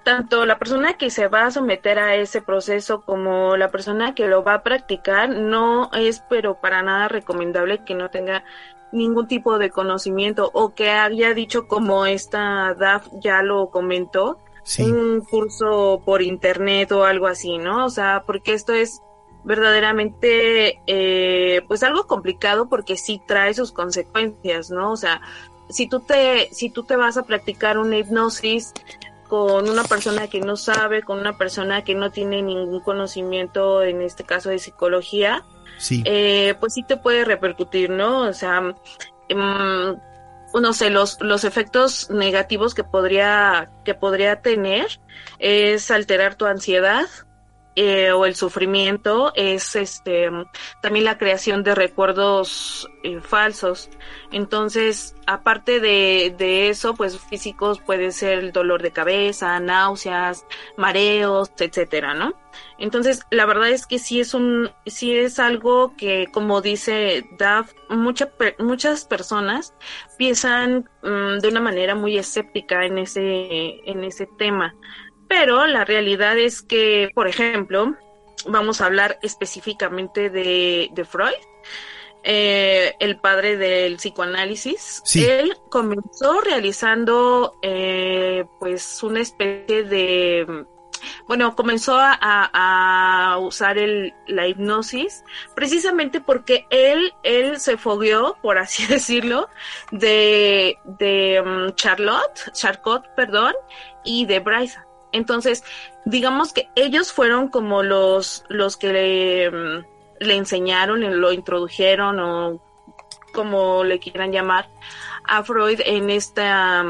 Speaker 4: tanto la persona que se va a someter a ese proceso como la persona que lo va a practicar no es pero para nada recomendable que no tenga ningún tipo de conocimiento o que haya dicho como esta DAF ya lo comentó un curso por internet o algo así, ¿no? O sea, porque esto es verdaderamente eh, pues algo complicado porque sí trae sus consecuencias, ¿no? O sea, si tú te, si tú te vas a practicar una hipnosis con una persona que no sabe, con una persona que no tiene ningún conocimiento, en este caso de psicología, sí. Eh, pues sí te puede repercutir, ¿no? O sea, um, no sé, los, los efectos negativos que podría, que podría tener es alterar tu ansiedad, eh, o el sufrimiento es este también la creación de recuerdos eh, falsos. Entonces, aparte de, de, eso, pues físicos puede ser el dolor de cabeza, náuseas, mareos, etcétera, ¿no? Entonces, la verdad es que sí es un, sí es algo que, como dice Daf, mucha, muchas personas piensan mm, de una manera muy escéptica en ese, en ese tema pero la realidad es que, por ejemplo, vamos a hablar específicamente de, Freud, eh, el padre del psicoanálisis. Él comenzó realizando eh, pues una especie de bueno, comenzó a, usar el, la hipnosis precisamente porque él, él se fogueó, por así decirlo, de, de um, Charlotte, Charcot, perdón, y de Bryce. Entonces, digamos que ellos fueron como los, los que le, le enseñaron, lo introdujeron o como le quieran llamar a Freud en esta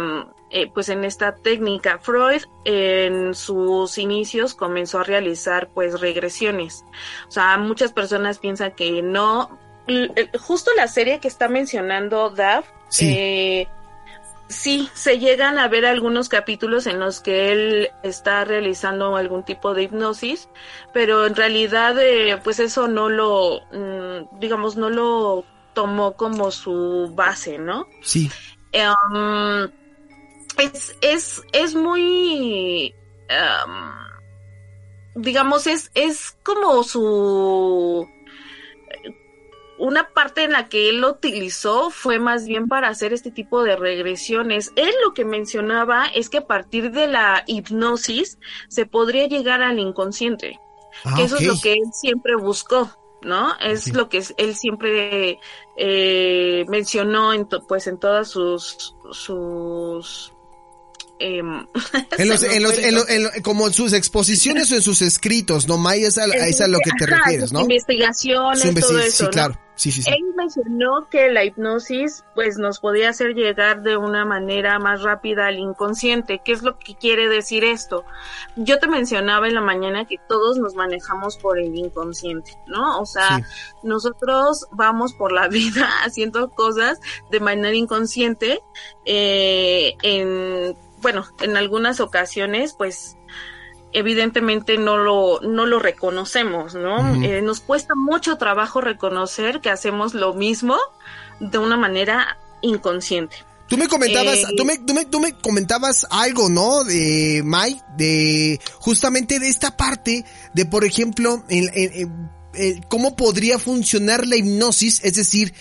Speaker 4: eh, pues en esta técnica. Freud en sus inicios comenzó a realizar pues regresiones. O sea muchas personas piensan que no. Justo la serie que está mencionando Dav eh, sí, se llegan a ver algunos capítulos en los que él está realizando algún tipo de hipnosis, pero en realidad, eh, pues eso no lo, mm, digamos, no lo tomó como su base, ¿no?
Speaker 2: Sí.
Speaker 4: Um, es, es, es muy, um, digamos, es, es como su una parte en la que él lo utilizó fue más bien para hacer este tipo de regresiones. Él lo que mencionaba es que a partir de la hipnosis se podría llegar al inconsciente, que ah, eso es lo que él siempre buscó. ¿no? Es lo que él siempre eh, mencionó en pues en todas sus sus
Speaker 2: Em, en los, en los, en como en sus exposiciones o en sus escritos, ¿no? May, es a, es a lo que te refieres, ¿no?
Speaker 4: Investigaciones, todo eso.
Speaker 2: Sí, claro. Sí, sí, sí.
Speaker 4: Él mencionó que la hipnosis pues nos podía hacer llegar de una manera más rápida al inconsciente. ¿Qué es lo que quiere decir esto? Yo te mencionaba en la mañana que todos nos manejamos por el inconsciente, ¿no? O sea, nosotros vamos por la vida haciendo cosas de manera inconsciente eh, en bueno, en algunas ocasiones, pues evidentemente no lo, no lo reconocemos, ¿no? Eh, nos cuesta mucho trabajo reconocer que hacemos lo mismo de una manera inconsciente.
Speaker 2: Tú me comentabas, eh, tú, me, tú, me, tú, me, comentabas algo, ¿no? De Mai, de justamente de esta parte de, por ejemplo, cómo podría funcionar la hipnosis, es decir,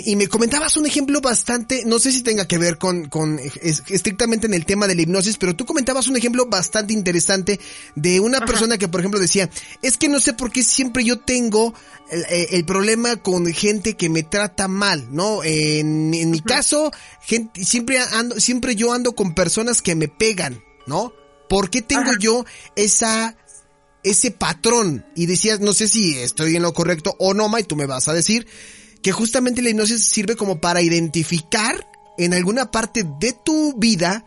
Speaker 2: y me comentabas un ejemplo bastante, no sé si tenga que ver con, con estrictamente en el tema de la hipnosis, pero tú comentabas un ejemplo bastante interesante de una persona que, por ejemplo, decía, es que no sé por qué siempre yo tengo el, eh, problema con gente que me trata mal, ¿no? En, en mi caso, gente, siempre ando, siempre yo ando con personas que me pegan, ¿no? ¿Por qué tengo yo esa, ese patrón? Y decías, no sé si estoy en lo correcto o no, May, tú me vas a decir que justamente la hipnosis sirve como para identificar en alguna parte de tu vida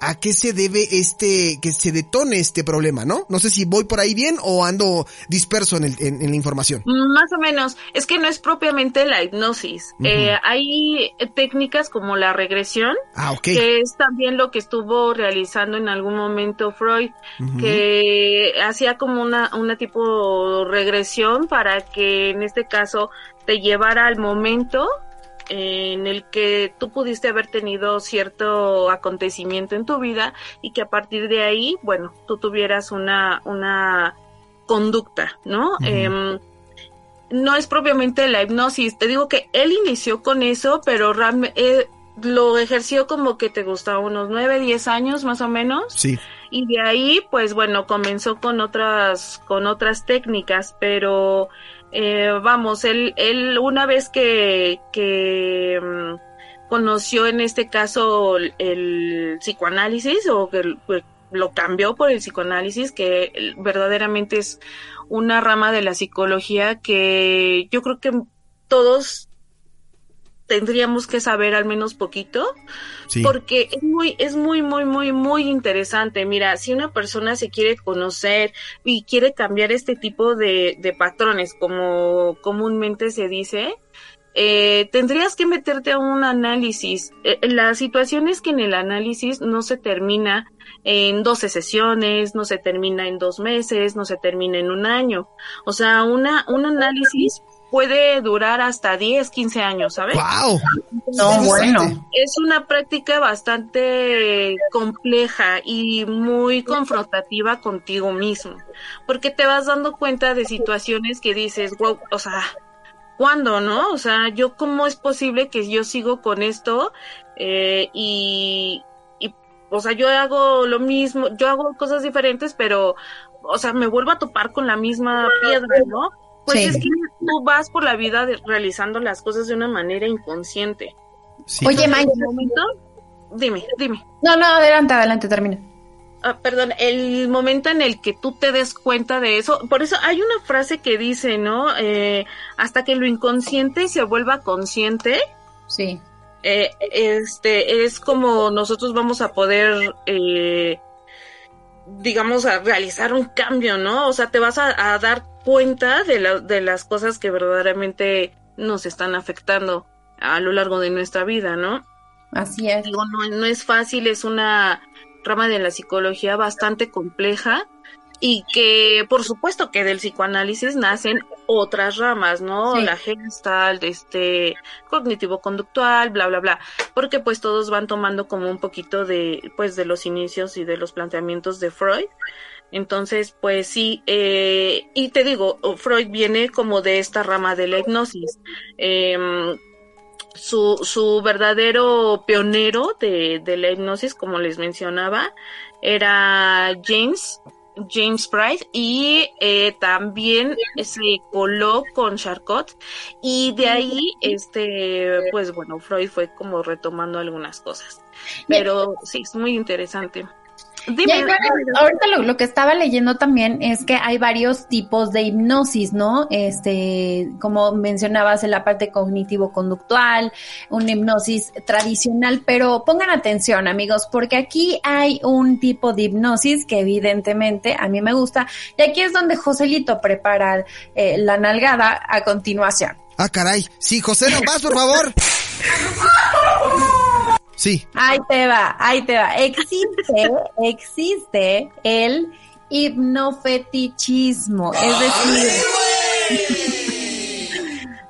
Speaker 2: a qué se debe este, que se detone este problema, ¿no? No sé si voy por ahí bien o ando disperso en, el, en, la información.
Speaker 4: Más o menos. Es que no es propiamente la hipnosis. eh, hay técnicas como la regresión,
Speaker 2: ah,
Speaker 4: que es también lo que estuvo realizando en algún momento Freud, que hacía como una, una tipo regresión para que en este caso te llevara al momento en el que tú pudiste haber tenido cierto acontecimiento en tu vida y que a partir de ahí, bueno, tú tuvieras una, una conducta, ¿no? Em, no es propiamente la hipnosis, te digo que él inició con eso, pero eh, lo ejerció como que te gustaba unos nueve, diez años más o menos.
Speaker 2: Sí.
Speaker 4: Y de ahí, pues bueno, comenzó con otras, con otras técnicas, pero eh, vamos, él, él una vez que, que mm, conoció en este caso el, psicoanálisis o que lo cambió por el psicoanálisis, que verdaderamente es una rama de la psicología que yo creo que todos tendríamos que saber al menos poquito, porque es muy, es muy, muy, muy, muy interesante. Mira, si una persona se quiere conocer y quiere cambiar este tipo de, de patrones, como comúnmente se dice, eh, tendrías que meterte a un análisis. Eh, la situación es que en el análisis no se termina en 12 sesiones, no se termina en dos meses, no se termina en un año. O sea, una, un análisis puede durar hasta 10, 15 años, ¿sabes?
Speaker 2: ¡Wow!
Speaker 4: no, bueno. Es una práctica bastante compleja y muy confrontativa contigo mismo, porque te vas dando cuenta de situaciones que dices, wow, o sea, ¿cuándo, no? O sea, yo cómo es posible que yo sigo con esto eh, y, y, o sea, yo hago lo mismo, yo hago cosas diferentes, pero, o sea, me vuelvo a topar con la misma piedra, ¿no? Pues es que tú vas por la vida realizando las cosas de una manera inconsciente.
Speaker 3: Oye, Mike.
Speaker 4: Dime, dime.
Speaker 3: No, no, adelante, adelante, termina.
Speaker 4: Ah, perdón, el momento en el que tú te des cuenta de eso, por eso hay una frase que dice, ¿no? Eh, hasta que lo inconsciente se vuelva consciente.
Speaker 3: Sí.
Speaker 4: Eh, este, es como nosotros vamos a poder, eh, digamos, a realizar un cambio, ¿no? O sea, te vas a, a dar cuenta de, de las cosas que verdaderamente nos están afectando a lo largo de nuestra vida, ¿no?
Speaker 3: Así es.
Speaker 4: no, no es fácil, es una rama de la psicología bastante compleja y que por supuesto que del psicoanálisis nacen otras ramas, ¿no? La gestalt, este, cognitivo-conductual, bla, bla, bla, porque pues todos van tomando como un poquito de, pues de los inicios y de los planteamientos de Freud entonces, pues sí, eh, y te digo, Freud viene como de esta rama de la hipnosis. Em, su, su verdadero pionero de, de la hipnosis, como les mencionaba, era James, James Price y eh, también se coló con Charcot. Y de ahí este pues bueno Freud fue como retomando algunas cosas. Pero sí es muy interesante
Speaker 3: ahorita lo, que estaba leyendo también es que hay varios tipos de hipnosis, ¿no? Este, como mencionabas en la parte cognitivo-conductual, una hipnosis tradicional, pero pongan atención, amigos, porque aquí hay un tipo de hipnosis que evidentemente a mí me gusta, y aquí es donde Joselito prepara eh, la nalgada a continuación.
Speaker 2: Ah, caray. Sí, José, no más, por favor. Sí.
Speaker 3: Ahí te va, ahí te va. Existe, existe el hipnofetichismo, es decir,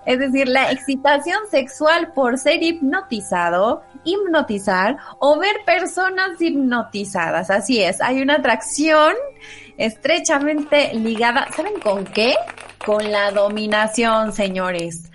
Speaker 3: es decir, la excitación sexual por ser hipnotizado, hipnotizar o ver personas hipnotizadas. Así es, hay una atracción estrechamente ligada, ¿saben con qué? Con la dominación, señores.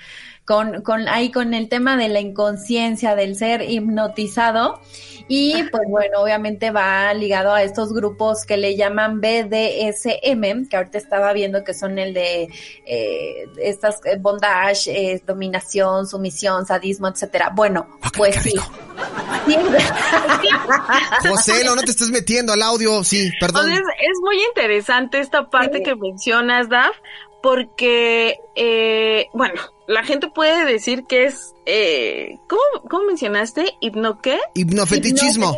Speaker 3: Con, con ahí con el tema de la inconsciencia, del ser hipnotizado. Y pues bueno, obviamente va ligado a estos grupos que le llaman BDSM, que ahorita estaba viendo que son el de eh, estas eh, bondage, eh, dominación, sumisión, sadismo, etcétera. Bueno, pues sí.
Speaker 2: José, no, te estés metiendo al audio, sí, perdón.
Speaker 4: es, muy interesante esta parte que mencionas, Daf, porque, eh, bueno, la gente puede decir que es, eh, ¿cómo, ¿cómo, mencionaste? ¿Hipno qué?
Speaker 2: Hipnofetichismo.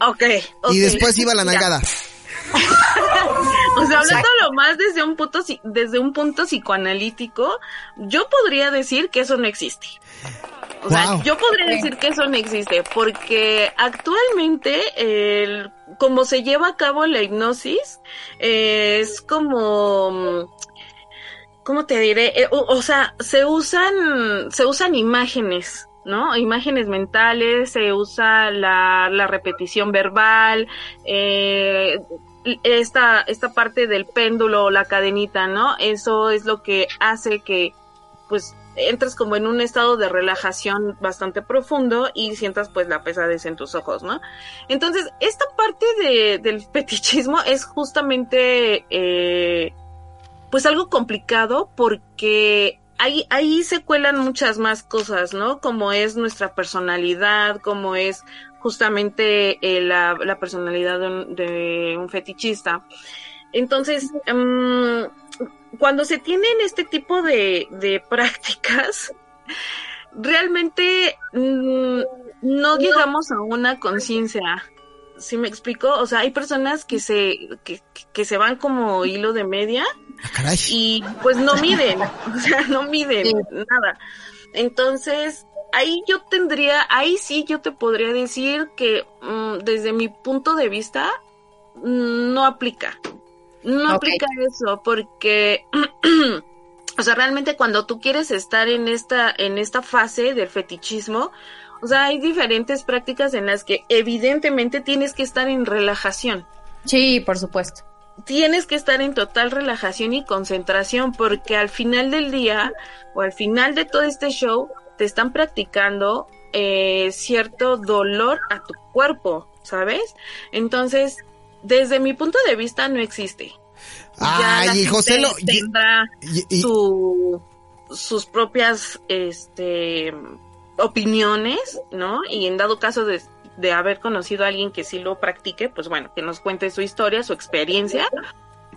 Speaker 4: Okay,
Speaker 2: ok. Y después iba la nalgada.
Speaker 4: o sea, hablándolo más desde un punto desde un punto psicoanalítico, yo podría decir que eso no existe. O sea, yo podría decir que eso no existe, porque actualmente, el, como se lleva a cabo la hipnosis, es como ¿cómo te diré? Eh, o, sea, se usan, se usan imágenes, ¿no? Imágenes mentales, se usa la, la repetición verbal, eh, esta, esta parte del péndulo la cadenita, ¿no? Eso es lo que hace que, pues, entres como en un estado de relajación bastante profundo y sientas pues la pesadez en tus ojos, ¿no? Entonces, esta parte de, del fetichismo es justamente eh, pues algo complicado porque ahí, ahí se cuelan muchas más cosas, ¿no? Como es nuestra personalidad, como es justamente eh, la, personalidad de un, fetichista. Entonces, em, cuando se tienen este tipo de, de prácticas, realmente mm, no llegamos a una conciencia ¿Sí me explico? O sea, hay personas que se, que, que se van como hilo de media
Speaker 2: ah,
Speaker 4: y pues no miden, o sea, no miden nada. Entonces, ahí yo tendría, ahí sí yo te podría decir que mm, desde mi punto de vista mm, no aplica. No aplica eso porque o sea, realmente cuando tú quieres estar en esta en esta fase del fetichismo, o sea, hay diferentes prácticas en las que evidentemente tienes que estar en relajación.
Speaker 3: Sí, por supuesto.
Speaker 4: Tienes que estar en total relajación y concentración porque al final del día o al final de todo este show te están practicando eh, cierto dolor a tu cuerpo, ¿sabes? Entonces, desde mi punto de vista no existe.
Speaker 2: Ay, y José lo
Speaker 4: tendrá sus propias este opiniones, ¿no? Y en dado caso de, de haber conocido a alguien que sí lo practique, pues bueno, que nos cuente su historia, su experiencia,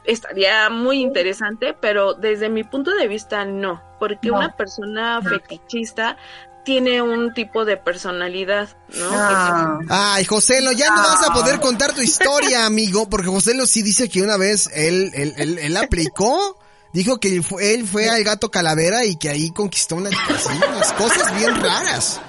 Speaker 4: estaría muy interesante, pero desde mi punto de vista no, porque una persona fetichista tiene un tipo de personalidad, ¿no?
Speaker 2: Ah. Ay, Joselo, ya no vas a poder contar tu historia, amigo, porque Joselo sí dice que una vez él, él, él, él aplicó dijo que él fue al gato calavera y que ahí conquistó unas, cosas bien raras.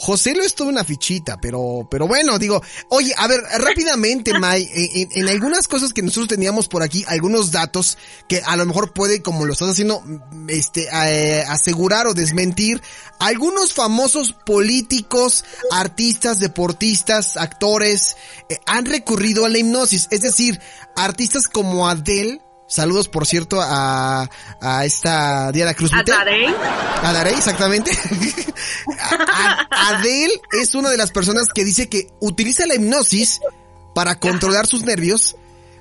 Speaker 2: José lo es toda una fichita, pero, pero bueno, digo, oye, a ver, rápidamente, May, en, algunas cosas que nosotros teníamos por aquí, algunos datos que a lo mejor puede, como lo estás haciendo, este, eh, asegurar o desmentir, algunos famosos políticos, artistas, deportistas, actores, eh, han recurrido a la hipnosis, es decir, artistas como Adele, Saludos, por cierto, a, a esta Diana Cruz.
Speaker 4: A Darey.
Speaker 2: A Darey, exactamente. Adele es una de las personas que dice que utiliza la hipnosis para controlar sus nervios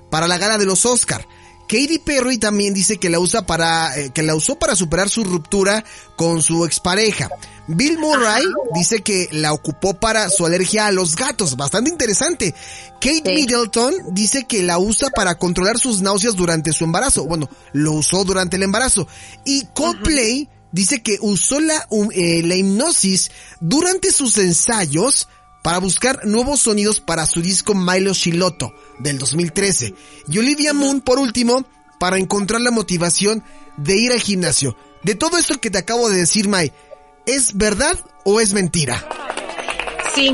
Speaker 2: para la gala de los Oscar. Katy Perry también dice que la usa para, eh, que la usó para superar su ruptura con su expareja. Bill Murray dice que la ocupó para su alergia a los gatos, bastante interesante. Kate Middleton dice que la usa para controlar sus náuseas durante su embarazo. Bueno, lo usó durante el embarazo. Y Coldplay dice que usó la, eh, la hipnosis durante sus ensayos para buscar nuevos sonidos para su disco Milo Shiloto del 2013. Y Olivia Moon, por último, para encontrar la motivación de ir al gimnasio. De todo esto que te acabo de decir, Mai, ¿es verdad o es mentira?
Speaker 4: Sí,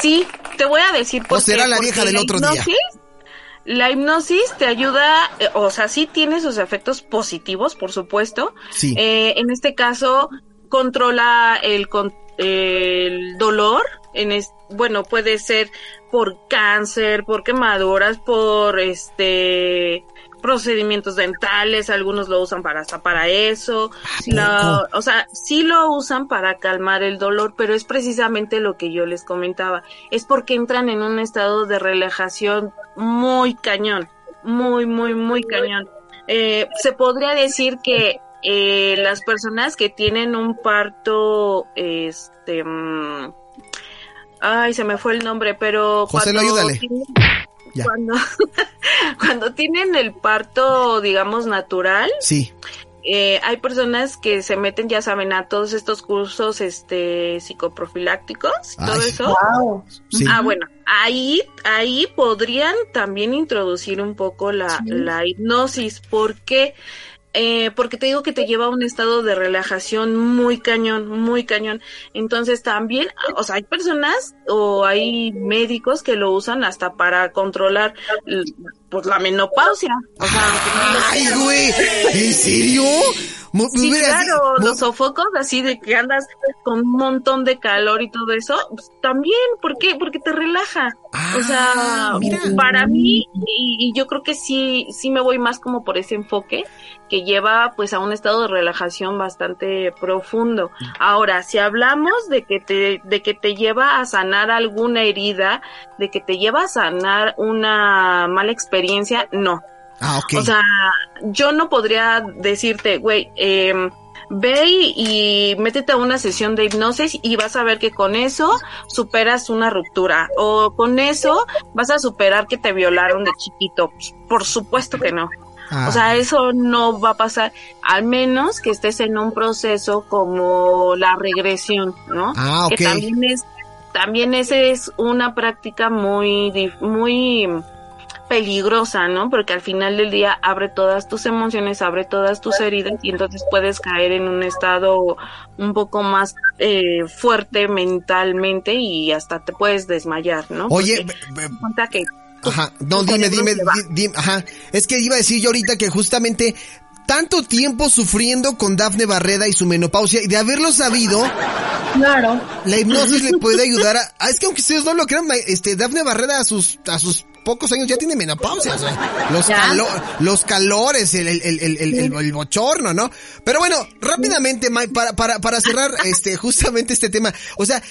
Speaker 4: sí, te voy a decir
Speaker 2: por ¿O será la vieja del otro día?
Speaker 4: La hipnosis te ayuda, eh, o sea, sí tiene sus efectos positivos, por supuesto.
Speaker 2: Sí.
Speaker 4: Eh, en este caso, controla el, el dolor. En bueno, puede ser por cáncer, por quemaduras, por este procedimientos dentales, algunos lo usan para hasta para eso, o sea, sí lo usan para calmar el dolor, pero es precisamente lo que yo les comentaba, es porque entran en un estado de relajación muy cañón, muy, muy, muy cañón. Eh, se podría decir que eh, las personas que tienen un parto, este, mm, ay, se me fue el nombre, pero
Speaker 2: José, cuando ayúdale.
Speaker 4: Cuando, cuando tienen el parto, digamos, natural.
Speaker 2: Sí.
Speaker 4: Eh, hay personas que se meten, ya saben, a todos estos cursos este psicoprofilácticos y todo eso. Ah, bueno, ahí, ahí podrían también introducir un poco la, la hipnosis, porque eh, porque te digo que te lleva a un estado de relajación muy cañón, muy cañón. Entonces también, o sea, hay personas o hay médicos que lo usan hasta para controlar pues la menopausia. O sea,
Speaker 2: ay, güey, ¿en serio?
Speaker 4: Sí, claro, los sofocos así de que andas con un montón de calor y todo eso, pues, también, ¿por qué? Porque te relaja. o sea, ah, para mí, y, y, yo creo que sí, sí me voy más como por ese enfoque, que lleva pues a un estado de relajación bastante profundo. Ahora, si hablamos de que te, de que te lleva a sanar alguna herida, de que te lleva a sanar una mala experiencia, no.
Speaker 2: Ah,
Speaker 4: o sea, yo no podría decirte, güey, eh, ve y, métete a una sesión de hipnosis y vas a ver que con eso superas una ruptura o con eso vas a superar que te violaron de chiquito. Por supuesto que no. O sea, ah. eso no va a pasar, al menos que estés en un proceso como la regresión, ¿no?
Speaker 2: Ah,
Speaker 4: Que también es, también ese es una práctica muy, muy peligrosa, ¿no? Porque al final del día abre todas tus emociones, abre todas tus heridas y entonces puedes caer en un estado un poco más eh, fuerte mentalmente y hasta te puedes desmayar, ¿no?
Speaker 2: Oye,
Speaker 4: cuenta que
Speaker 2: Ajá, no, dime, dime, dime, ajá. Es que iba a decir yo ahorita que justamente tanto tiempo sufriendo con Dafne Barreda y su menopausia y de haberlo sabido.
Speaker 3: Claro.
Speaker 2: La hipnosis le puede ayudar a, ah, es que aunque ustedes no lo crean, este Dafne Barreda a sus a sus pocos años ya tiene menopausia, los, los calores, el, el, el, el, bochorno, ¿no? Pero bueno, rápidamente, para, para, para cerrar este, justamente este tema, o sea,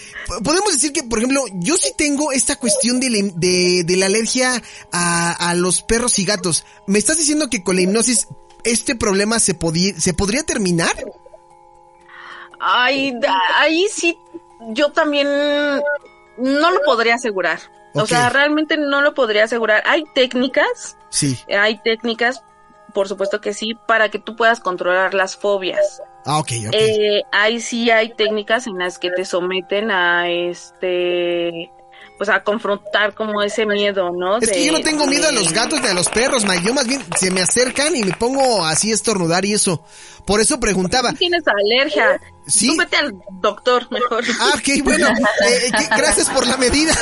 Speaker 2: podemos decir que, por ejemplo, yo sí tengo esta cuestión de, la, de, de la alergia a, a los perros y gatos. ¿Me estás diciendo que con la hipnosis este problema se, podía, se podría terminar?
Speaker 4: Ay, ahí sí, yo también no lo podría asegurar. O sea, realmente no lo podría asegurar. Hay técnicas.
Speaker 2: Sí.
Speaker 4: Hay técnicas, por supuesto que sí, para que tú puedas controlar las fobias.
Speaker 2: Ah, ok, ok.
Speaker 4: Eh, ahí sí hay técnicas en las que te someten a este pues a confrontar como ese miedo, ¿no?
Speaker 2: Es que yo no tengo miedo a los gatos ni a los perros, ma. Yo más bien se me acercan y me pongo así a estornudar y eso. Por eso preguntaba.
Speaker 4: Tienes alergia. Sí. Tú vete al doctor mejor.
Speaker 2: Ah, ok, bueno. Eh, eh, gracias por la medida.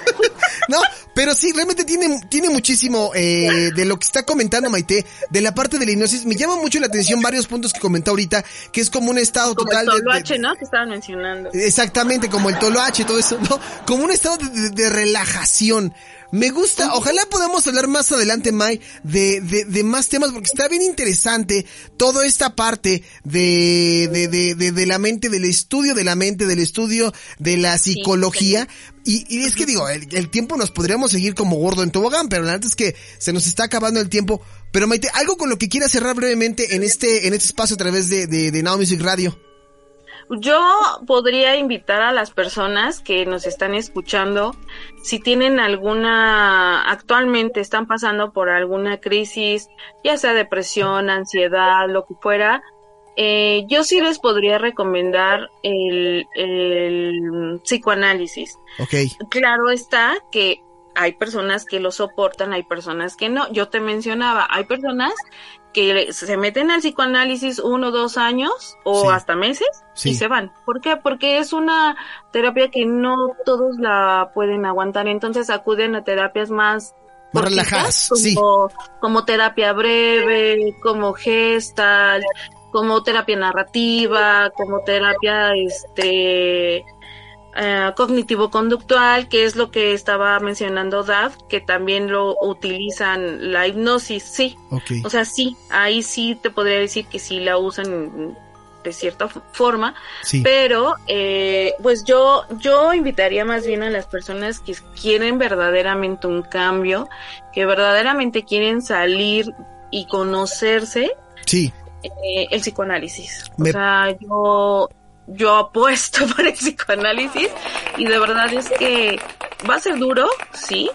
Speaker 2: no, pero sí, realmente tiene, tiene muchísimo eh, de lo que está comentando Maite, de la parte de la hipnosis. Me llama mucho la atención varios puntos que comentó ahorita, que es como un estado total
Speaker 4: el tolo H, ¿no? Que estaban mencionando.
Speaker 2: Exactamente, como el tolo H, todo eso, ¿no? Como un estado de relajación. Me gusta, ojalá podamos hablar más adelante, Mai, de, de, de, más temas, porque está bien interesante toda esta parte de, de, de, de, la mente, del estudio de la mente, del estudio de la psicología. Y, y es que digo, el, tiempo nos podríamos seguir como gordo en tobogán, pero la verdad es que se nos está acabando el tiempo. Pero Maite, algo con lo que quieras cerrar brevemente en este, en este espacio a través de, de, de Now Music Radio.
Speaker 4: Yo podría invitar a las personas que nos están escuchando, si tienen alguna, actualmente están pasando por alguna crisis, ya sea depresión, ansiedad, lo que fuera, eh, yo sí les podría recomendar el, el psicoanálisis.
Speaker 2: Okay.
Speaker 4: Claro está que hay personas que lo soportan, hay personas que no. Yo te mencionaba, hay personas que se meten al psicoanálisis uno, dos años o
Speaker 2: Sí.
Speaker 4: hasta meses
Speaker 2: Sí.
Speaker 4: y se van. ¿Por qué? Porque es una terapia que no todos la pueden aguantar, entonces acuden a terapias más
Speaker 2: relajadas,
Speaker 4: como,
Speaker 2: sí.
Speaker 4: como terapia breve, como gestal, como terapia narrativa, como terapia este eh, cognitivo-conductual, que es lo que estaba mencionando Dad, que también lo utilizan la hipnosis, sí. O sea, sí, ahí sí te podría decir que sí la usan de cierta forma,
Speaker 2: Sí.
Speaker 4: pero eh, pues yo yo invitaría más bien a las personas que quieren verdaderamente un cambio, que verdaderamente quieren salir y conocerse
Speaker 2: Sí.
Speaker 4: Eh, el psicoanálisis.
Speaker 2: Me-
Speaker 4: O sea, yo yo apuesto por el psicoanálisis y de verdad es que va a ser duro, sí,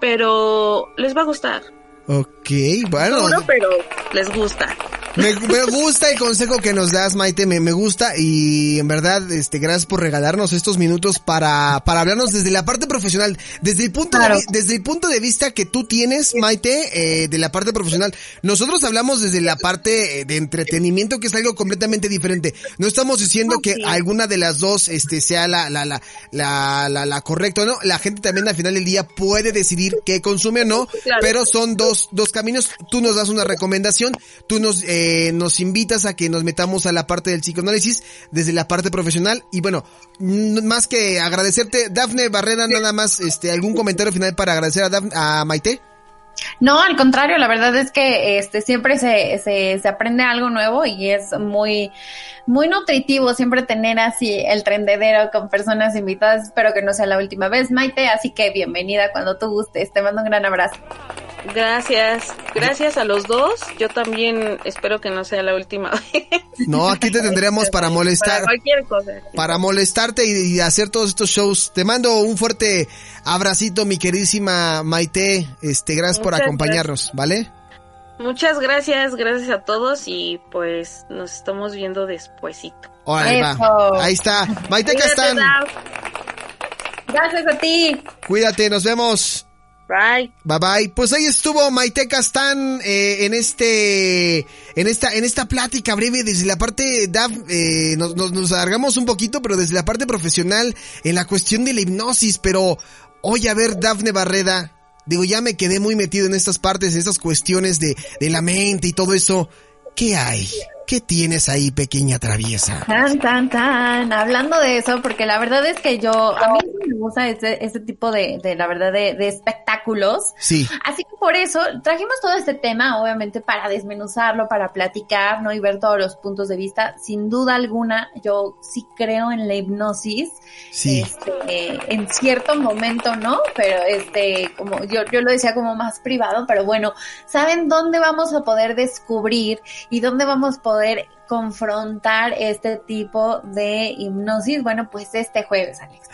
Speaker 4: pero les va a gustar.
Speaker 2: Ok, bueno.
Speaker 4: Duro, pero les gusta.
Speaker 2: Me, me gusta el consejo que nos das, Maite, me, me gusta y en verdad, este, gracias por regalarnos estos minutos para, para hablarnos desde la parte profesional, desde el punto
Speaker 3: Claro.
Speaker 2: de, desde el punto de vista que tú tienes, Maite, eh, de la parte profesional. Nosotros hablamos desde la parte eh, de entretenimiento, que es algo completamente diferente. No estamos diciendo que alguna de las dos, este, sea la, la, la, la, la, la correcta o no. La gente también al final del día puede decidir qué consume o no,
Speaker 4: Claro.
Speaker 2: pero son dos, dos caminos. Tú nos das una recomendación, tú nos, eh, nos invitas a que nos metamos a la parte del psicoanálisis desde la parte profesional. Y bueno, más que agradecerte, Dafne Barrera, nada más, este, algún comentario final para agradecer a, Dafne- a Maite.
Speaker 3: No, al contrario, la verdad es que este siempre se, se, se aprende algo nuevo y es muy, muy nutritivo siempre tener así el trendedero con personas invitadas. Espero que no sea la última vez, Maite, así que bienvenida cuando tú gustes. Te mando un gran abrazo.
Speaker 4: Gracias, gracias a los dos. Yo también espero que no sea la última vez.
Speaker 2: No, aquí te tendremos para molestar.
Speaker 4: Para cualquier cosa.
Speaker 2: para molestarte y, y hacer todos estos shows. Te mando un fuerte abracito, mi queridísima Maite. Este, gracias por acompañarnos, ¿vale?
Speaker 4: Muchas gracias, gracias a todos y pues nos estamos viendo despuesito.
Speaker 2: Órale, va. Ahí está. Maite Castán.
Speaker 3: Gracias a ti.
Speaker 2: cuídate, nos vemos.
Speaker 4: Bye.
Speaker 2: Bye bye. Pues ahí estuvo Maite Castán eh, en este, en esta, en esta plática breve desde la parte DAF, eh, nos, nos, nos alargamos un poquito, pero desde la parte profesional en la cuestión de la hipnosis. Pero, oye, a ver, Dafne Barreda, digo, ya me quedé muy metido en estas partes, en estas cuestiones de, de la mente y todo eso. ¿Qué hay? ¿Qué tienes ahí, pequeña traviesa?
Speaker 3: Tan, tan, tan. Hablando de eso, porque la verdad es que yo, a mí me gusta ese, ese tipo de, de, la verdad, de, de espectáculos.
Speaker 2: Sí,
Speaker 3: Así que por eso trajimos todo este tema, obviamente, para desmenuzarlo, para platicar, ¿no? Y ver todos los puntos de vista. Sin duda alguna, yo sí creo en la hipnosis.
Speaker 2: sí.
Speaker 3: Este, en cierto momento, ¿no? Pero este, como yo, yo lo decía como más privado, pero bueno, ¿saben dónde vamos a poder descubrir y dónde vamos a poder confrontar este tipo de hipnosis? Bueno, pues este jueves, Alex.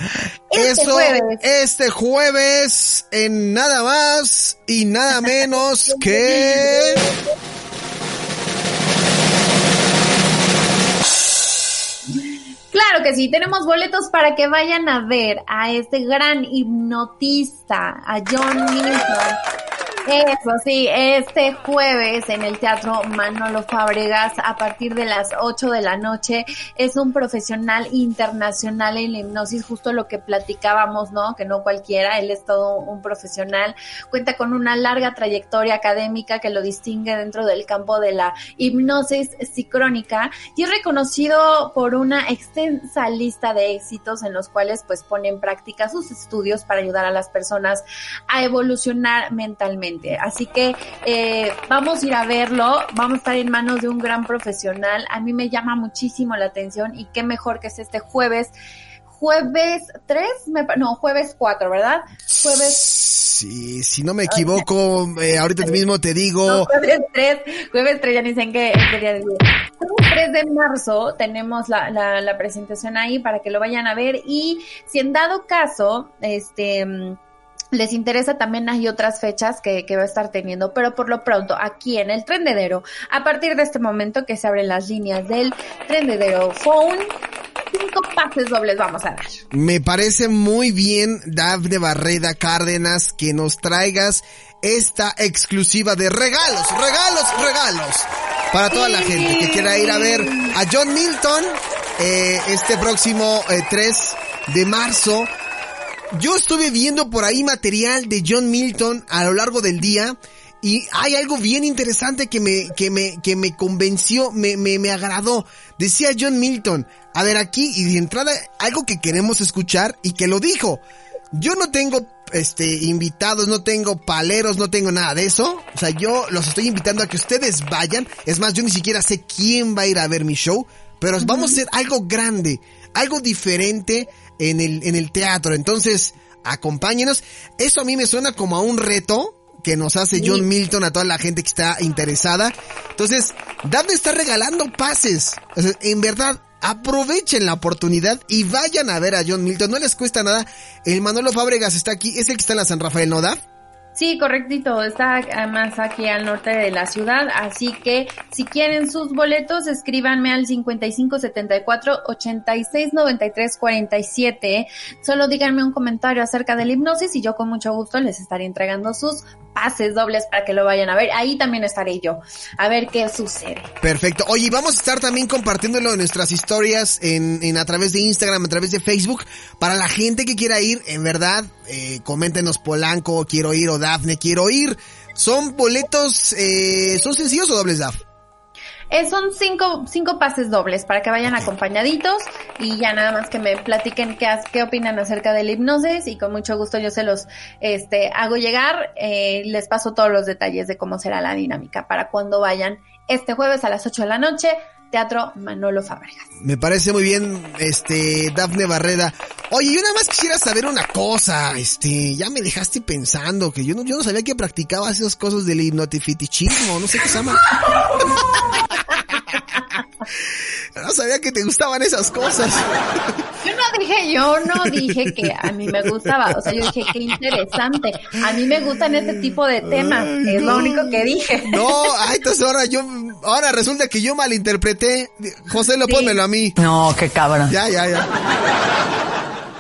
Speaker 3: Este
Speaker 2: Eso,
Speaker 3: jueves.
Speaker 2: este jueves, en nada más y nada menos que...
Speaker 3: Claro que sí, tenemos boletos para que vayan a ver a este gran hipnotista, a John Milton. Eso sí, este jueves en el Teatro Manolo Fabregas a partir de las 8 de la noche es un profesional internacional en la hipnosis, justo lo que platicábamos, ¿no? Que no cualquiera, él es todo un profesional, cuenta con una larga trayectoria académica que lo distingue dentro del campo de la hipnosis psicrónica y es reconocido por una extensa lista de éxitos en los cuales pues pone en práctica sus estudios para ayudar a las personas a evolucionar mentalmente. Así que eh, vamos a ir a verlo, vamos a estar en manos de un gran profesional. A mí me llama muchísimo la atención y qué mejor que es este jueves. Jueves 3, me no, jueves 4, ¿verdad? Jueves
Speaker 2: Sí, si no me equivoco, eh, ahorita mismo te digo...
Speaker 3: No, jueves 3, jueves 3, ya ni sé en qué, en qué día del día. Jueves 3 de marzo tenemos la, la, la presentación ahí para que lo vayan a ver y si en dado caso, este, mm, les interesa también hay otras fechas que, que va a estar teniendo, pero por lo pronto aquí en el Trendedero, a partir de este momento que se abren las líneas del Trendedero Phone, cinco pases dobles vamos a dar.
Speaker 2: Me parece muy bien, Dafne Barreda Cárdenas, que nos traigas esta exclusiva de regalos, regalos, regalos. Para toda la gente que quiera ir a ver a John Milton eh, este próximo 3 eh, de marzo. Yo estuve viendo por ahí material de John Milton a lo largo del día y hay algo bien interesante que me, que me, que me convenció, me, me, me agradó. Decía John Milton, a ver aquí y de entrada algo que queremos escuchar y que lo dijo. Yo no tengo este invitados, no tengo paleros, no tengo nada de eso. O sea, yo los estoy invitando a que ustedes vayan. Es más, yo ni siquiera sé quién va a ir a ver mi show, pero vamos a hacer algo grande, algo diferente en el en el teatro. Entonces, acompáñenos. Eso a mí me suena como a un reto que nos hace John Milton a toda la gente que está interesada. Entonces, Daphne está regalando pases. en verdad, aprovechen la oportunidad y vayan a ver a John Milton. No les cuesta nada. El Manolo Fábregas está aquí. Es el que está en la San Rafael, ¿no, Daph?
Speaker 3: Sí, correctito, está además aquí al norte de la ciudad, así que si quieren sus boletos, escríbanme al 5574 869347. Solo díganme un comentario acerca de la hipnosis y yo con mucho gusto les estaré entregando sus pases dobles para que lo vayan a ver. Ahí también estaré yo, a ver qué sucede.
Speaker 2: Perfecto. Oye, vamos a estar también compartiéndolo en nuestras historias en, en a través de Instagram, a través de Facebook, para la gente que quiera ir, en verdad, eh, coméntenos Polanco, quiero ir o Dafne, quiero ir. ¿Son boletos, eh, son sencillos o dobles, Daf?
Speaker 3: Eh, son cinco, cinco pases dobles para que vayan acompañaditos y ya nada más que me platiquen qué, qué opinan acerca del hipnosis y con mucho gusto yo se los este, hago llegar. Eh, les paso todos los detalles de cómo será la dinámica para cuando vayan este jueves a las 8 de la noche Teatro Manolo Fabregas.
Speaker 2: Me parece muy bien, este, Dafne Barreda. Oye, yo nada más quisiera saber una cosa, este, ya me dejaste pensando que yo no, yo no sabía que practicabas esas cosas del hipnotifitichismo, no sé qué se llama. no sabía que te gustaban esas cosas.
Speaker 3: Yo no dije, yo no dije que a mí me gustaba, o sea, yo dije qué interesante. A mí me gustan este tipo de temas, es lo único que dije.
Speaker 2: No, ay, entonces ahora yo, ahora resulta que yo malinterpreté. José, lo pónmelo a mí.
Speaker 5: No, qué cabrón.
Speaker 2: Ya, ya, ya.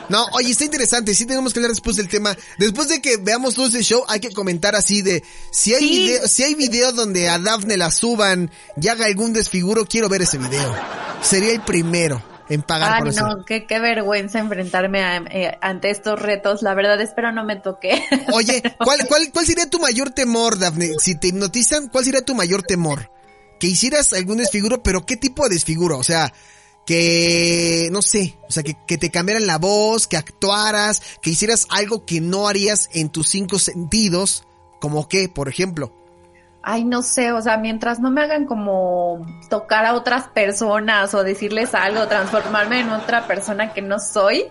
Speaker 2: No, oye, está interesante, sí tenemos que hablar después del tema. Después de que veamos todo ese show, hay que comentar así de, si hay video, si hay video donde a Daphne la suban y haga algún desfiguro, quiero ver ese video. Sería el primero en pagar por eso.
Speaker 3: no, qué, qué vergüenza enfrentarme eh, ante estos retos. La verdad, espero no me toque.
Speaker 2: Oye, ¿cuál, cuál, ¿cuál sería tu mayor temor, Daphne? Si te hipnotizan, ¿cuál sería tu mayor temor? Que hicieras algún desfiguro, pero ¿qué tipo de desfiguro? O sea, que, no sé, o sea, que, que, te cambiaran la voz, que actuaras, que hicieras algo que no harías en tus cinco sentidos, como que, por ejemplo.
Speaker 3: Ay, no sé, o sea, mientras no me hagan como tocar a otras personas o decirles algo, transformarme en otra persona que no soy,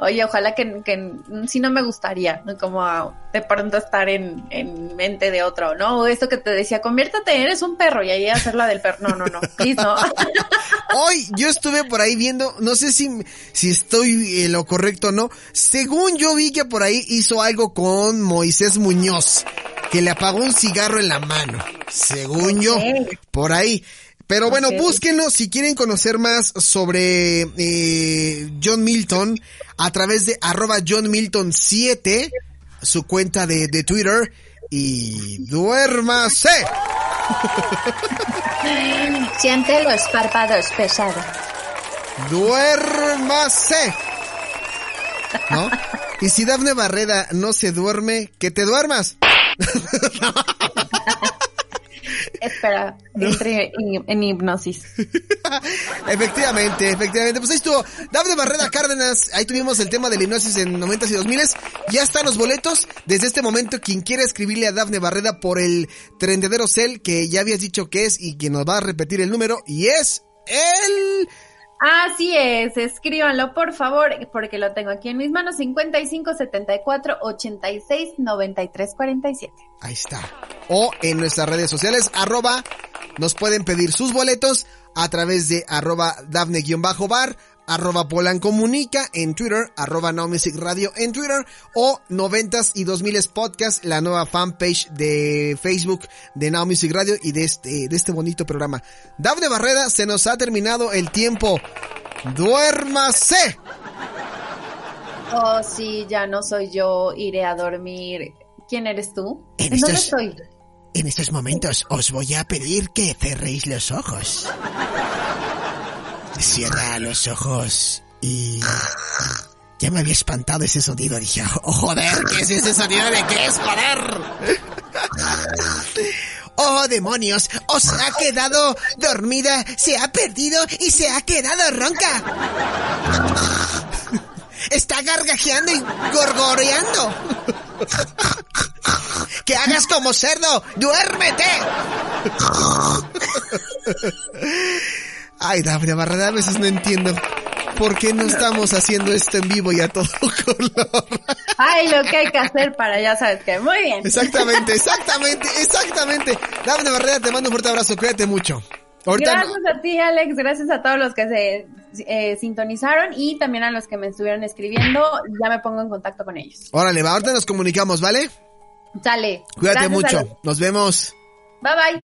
Speaker 3: oye, ojalá que, que si no me gustaría, ¿no? como de pronto estar en, en mente de otro, ¿no? O esto que te decía, conviértate, eres un perro y ahí hacer la del perro. No, no, no, no.
Speaker 2: Hoy yo estuve por ahí viendo, no sé si, si estoy en lo correcto o no, según yo vi que por ahí hizo algo con Moisés Muñoz, que le apagó un cigarro en la mano, según yo, por ahí. Pero bueno, búsquenlo si quieren conocer más sobre eh, John Milton a través de arroba John Milton 7, su cuenta de, de Twitter. Y duérmase.
Speaker 6: Siente los párpados pesados.
Speaker 2: Duérmase. ¿No? Y si Dafne Barreda no se duerme, que te duermas.
Speaker 3: Espera, entre en, hipnosis.
Speaker 2: efectivamente, efectivamente. Pues ahí estuvo David Barrera Cárdenas. Ahí tuvimos el tema de la hipnosis en 90 y 2000. Ya están los boletos. Desde este momento, quien quiera escribirle a Dafne Barreda por el trendedero cel que ya habías dicho que es y que nos va a repetir el número, y es el
Speaker 3: Así es, escríbanlo por favor, porque lo tengo aquí en mis manos, 55 74 86 93 47.
Speaker 2: Ahí está. O en nuestras redes sociales, arroba, nos pueden pedir sus boletos a través de arroba Dafne-bar, arroba Polan Comunica en Twitter, arroba Now Music Radio en Twitter, o noventas y dos miles podcast, la nueva fanpage de Facebook de Now Music Radio y de este, de este bonito programa. Dafne Barreda, se nos ha terminado el tiempo. duérmase.
Speaker 3: Oh, sí, ya no soy yo, iré a dormir. ¿Quién eres tú?
Speaker 2: En
Speaker 3: ¿En dónde
Speaker 2: estos-
Speaker 3: estoy?
Speaker 2: En estos momentos os voy a pedir que cerréis los ojos. Cierra los ojos y... Ya me había espantado ese sonido. Dije, oh, joder, ¿qué es ese sonido de qué es, joder? ¡Oh, demonios! ¡Os ha quedado dormida! ¡Se ha perdido y se ha quedado ronca! Está gargajeando y gorgoreando. ¡Que hagas como cerdo! ¡Duérmete! Ay, Dafne Barrera, a veces no entiendo por qué no estamos haciendo esto en vivo y a todo color.
Speaker 3: Ay, lo que hay que hacer para ya sabes que. Muy bien.
Speaker 2: Exactamente, exactamente, exactamente. Dafne Barrera, te mando un fuerte abrazo, cuídate mucho. Ahorita
Speaker 3: Gracias a ti, Alex. Gracias a todos los que se eh, sintonizaron y también a los que me estuvieron escribiendo. Ya me pongo en contacto con ellos.
Speaker 2: Órale, va, ahorita nos comunicamos, ¿vale?
Speaker 3: Sale.
Speaker 2: Cuídate
Speaker 3: Gracias,
Speaker 2: mucho.
Speaker 3: Alex.
Speaker 2: Nos vemos.
Speaker 3: Bye bye.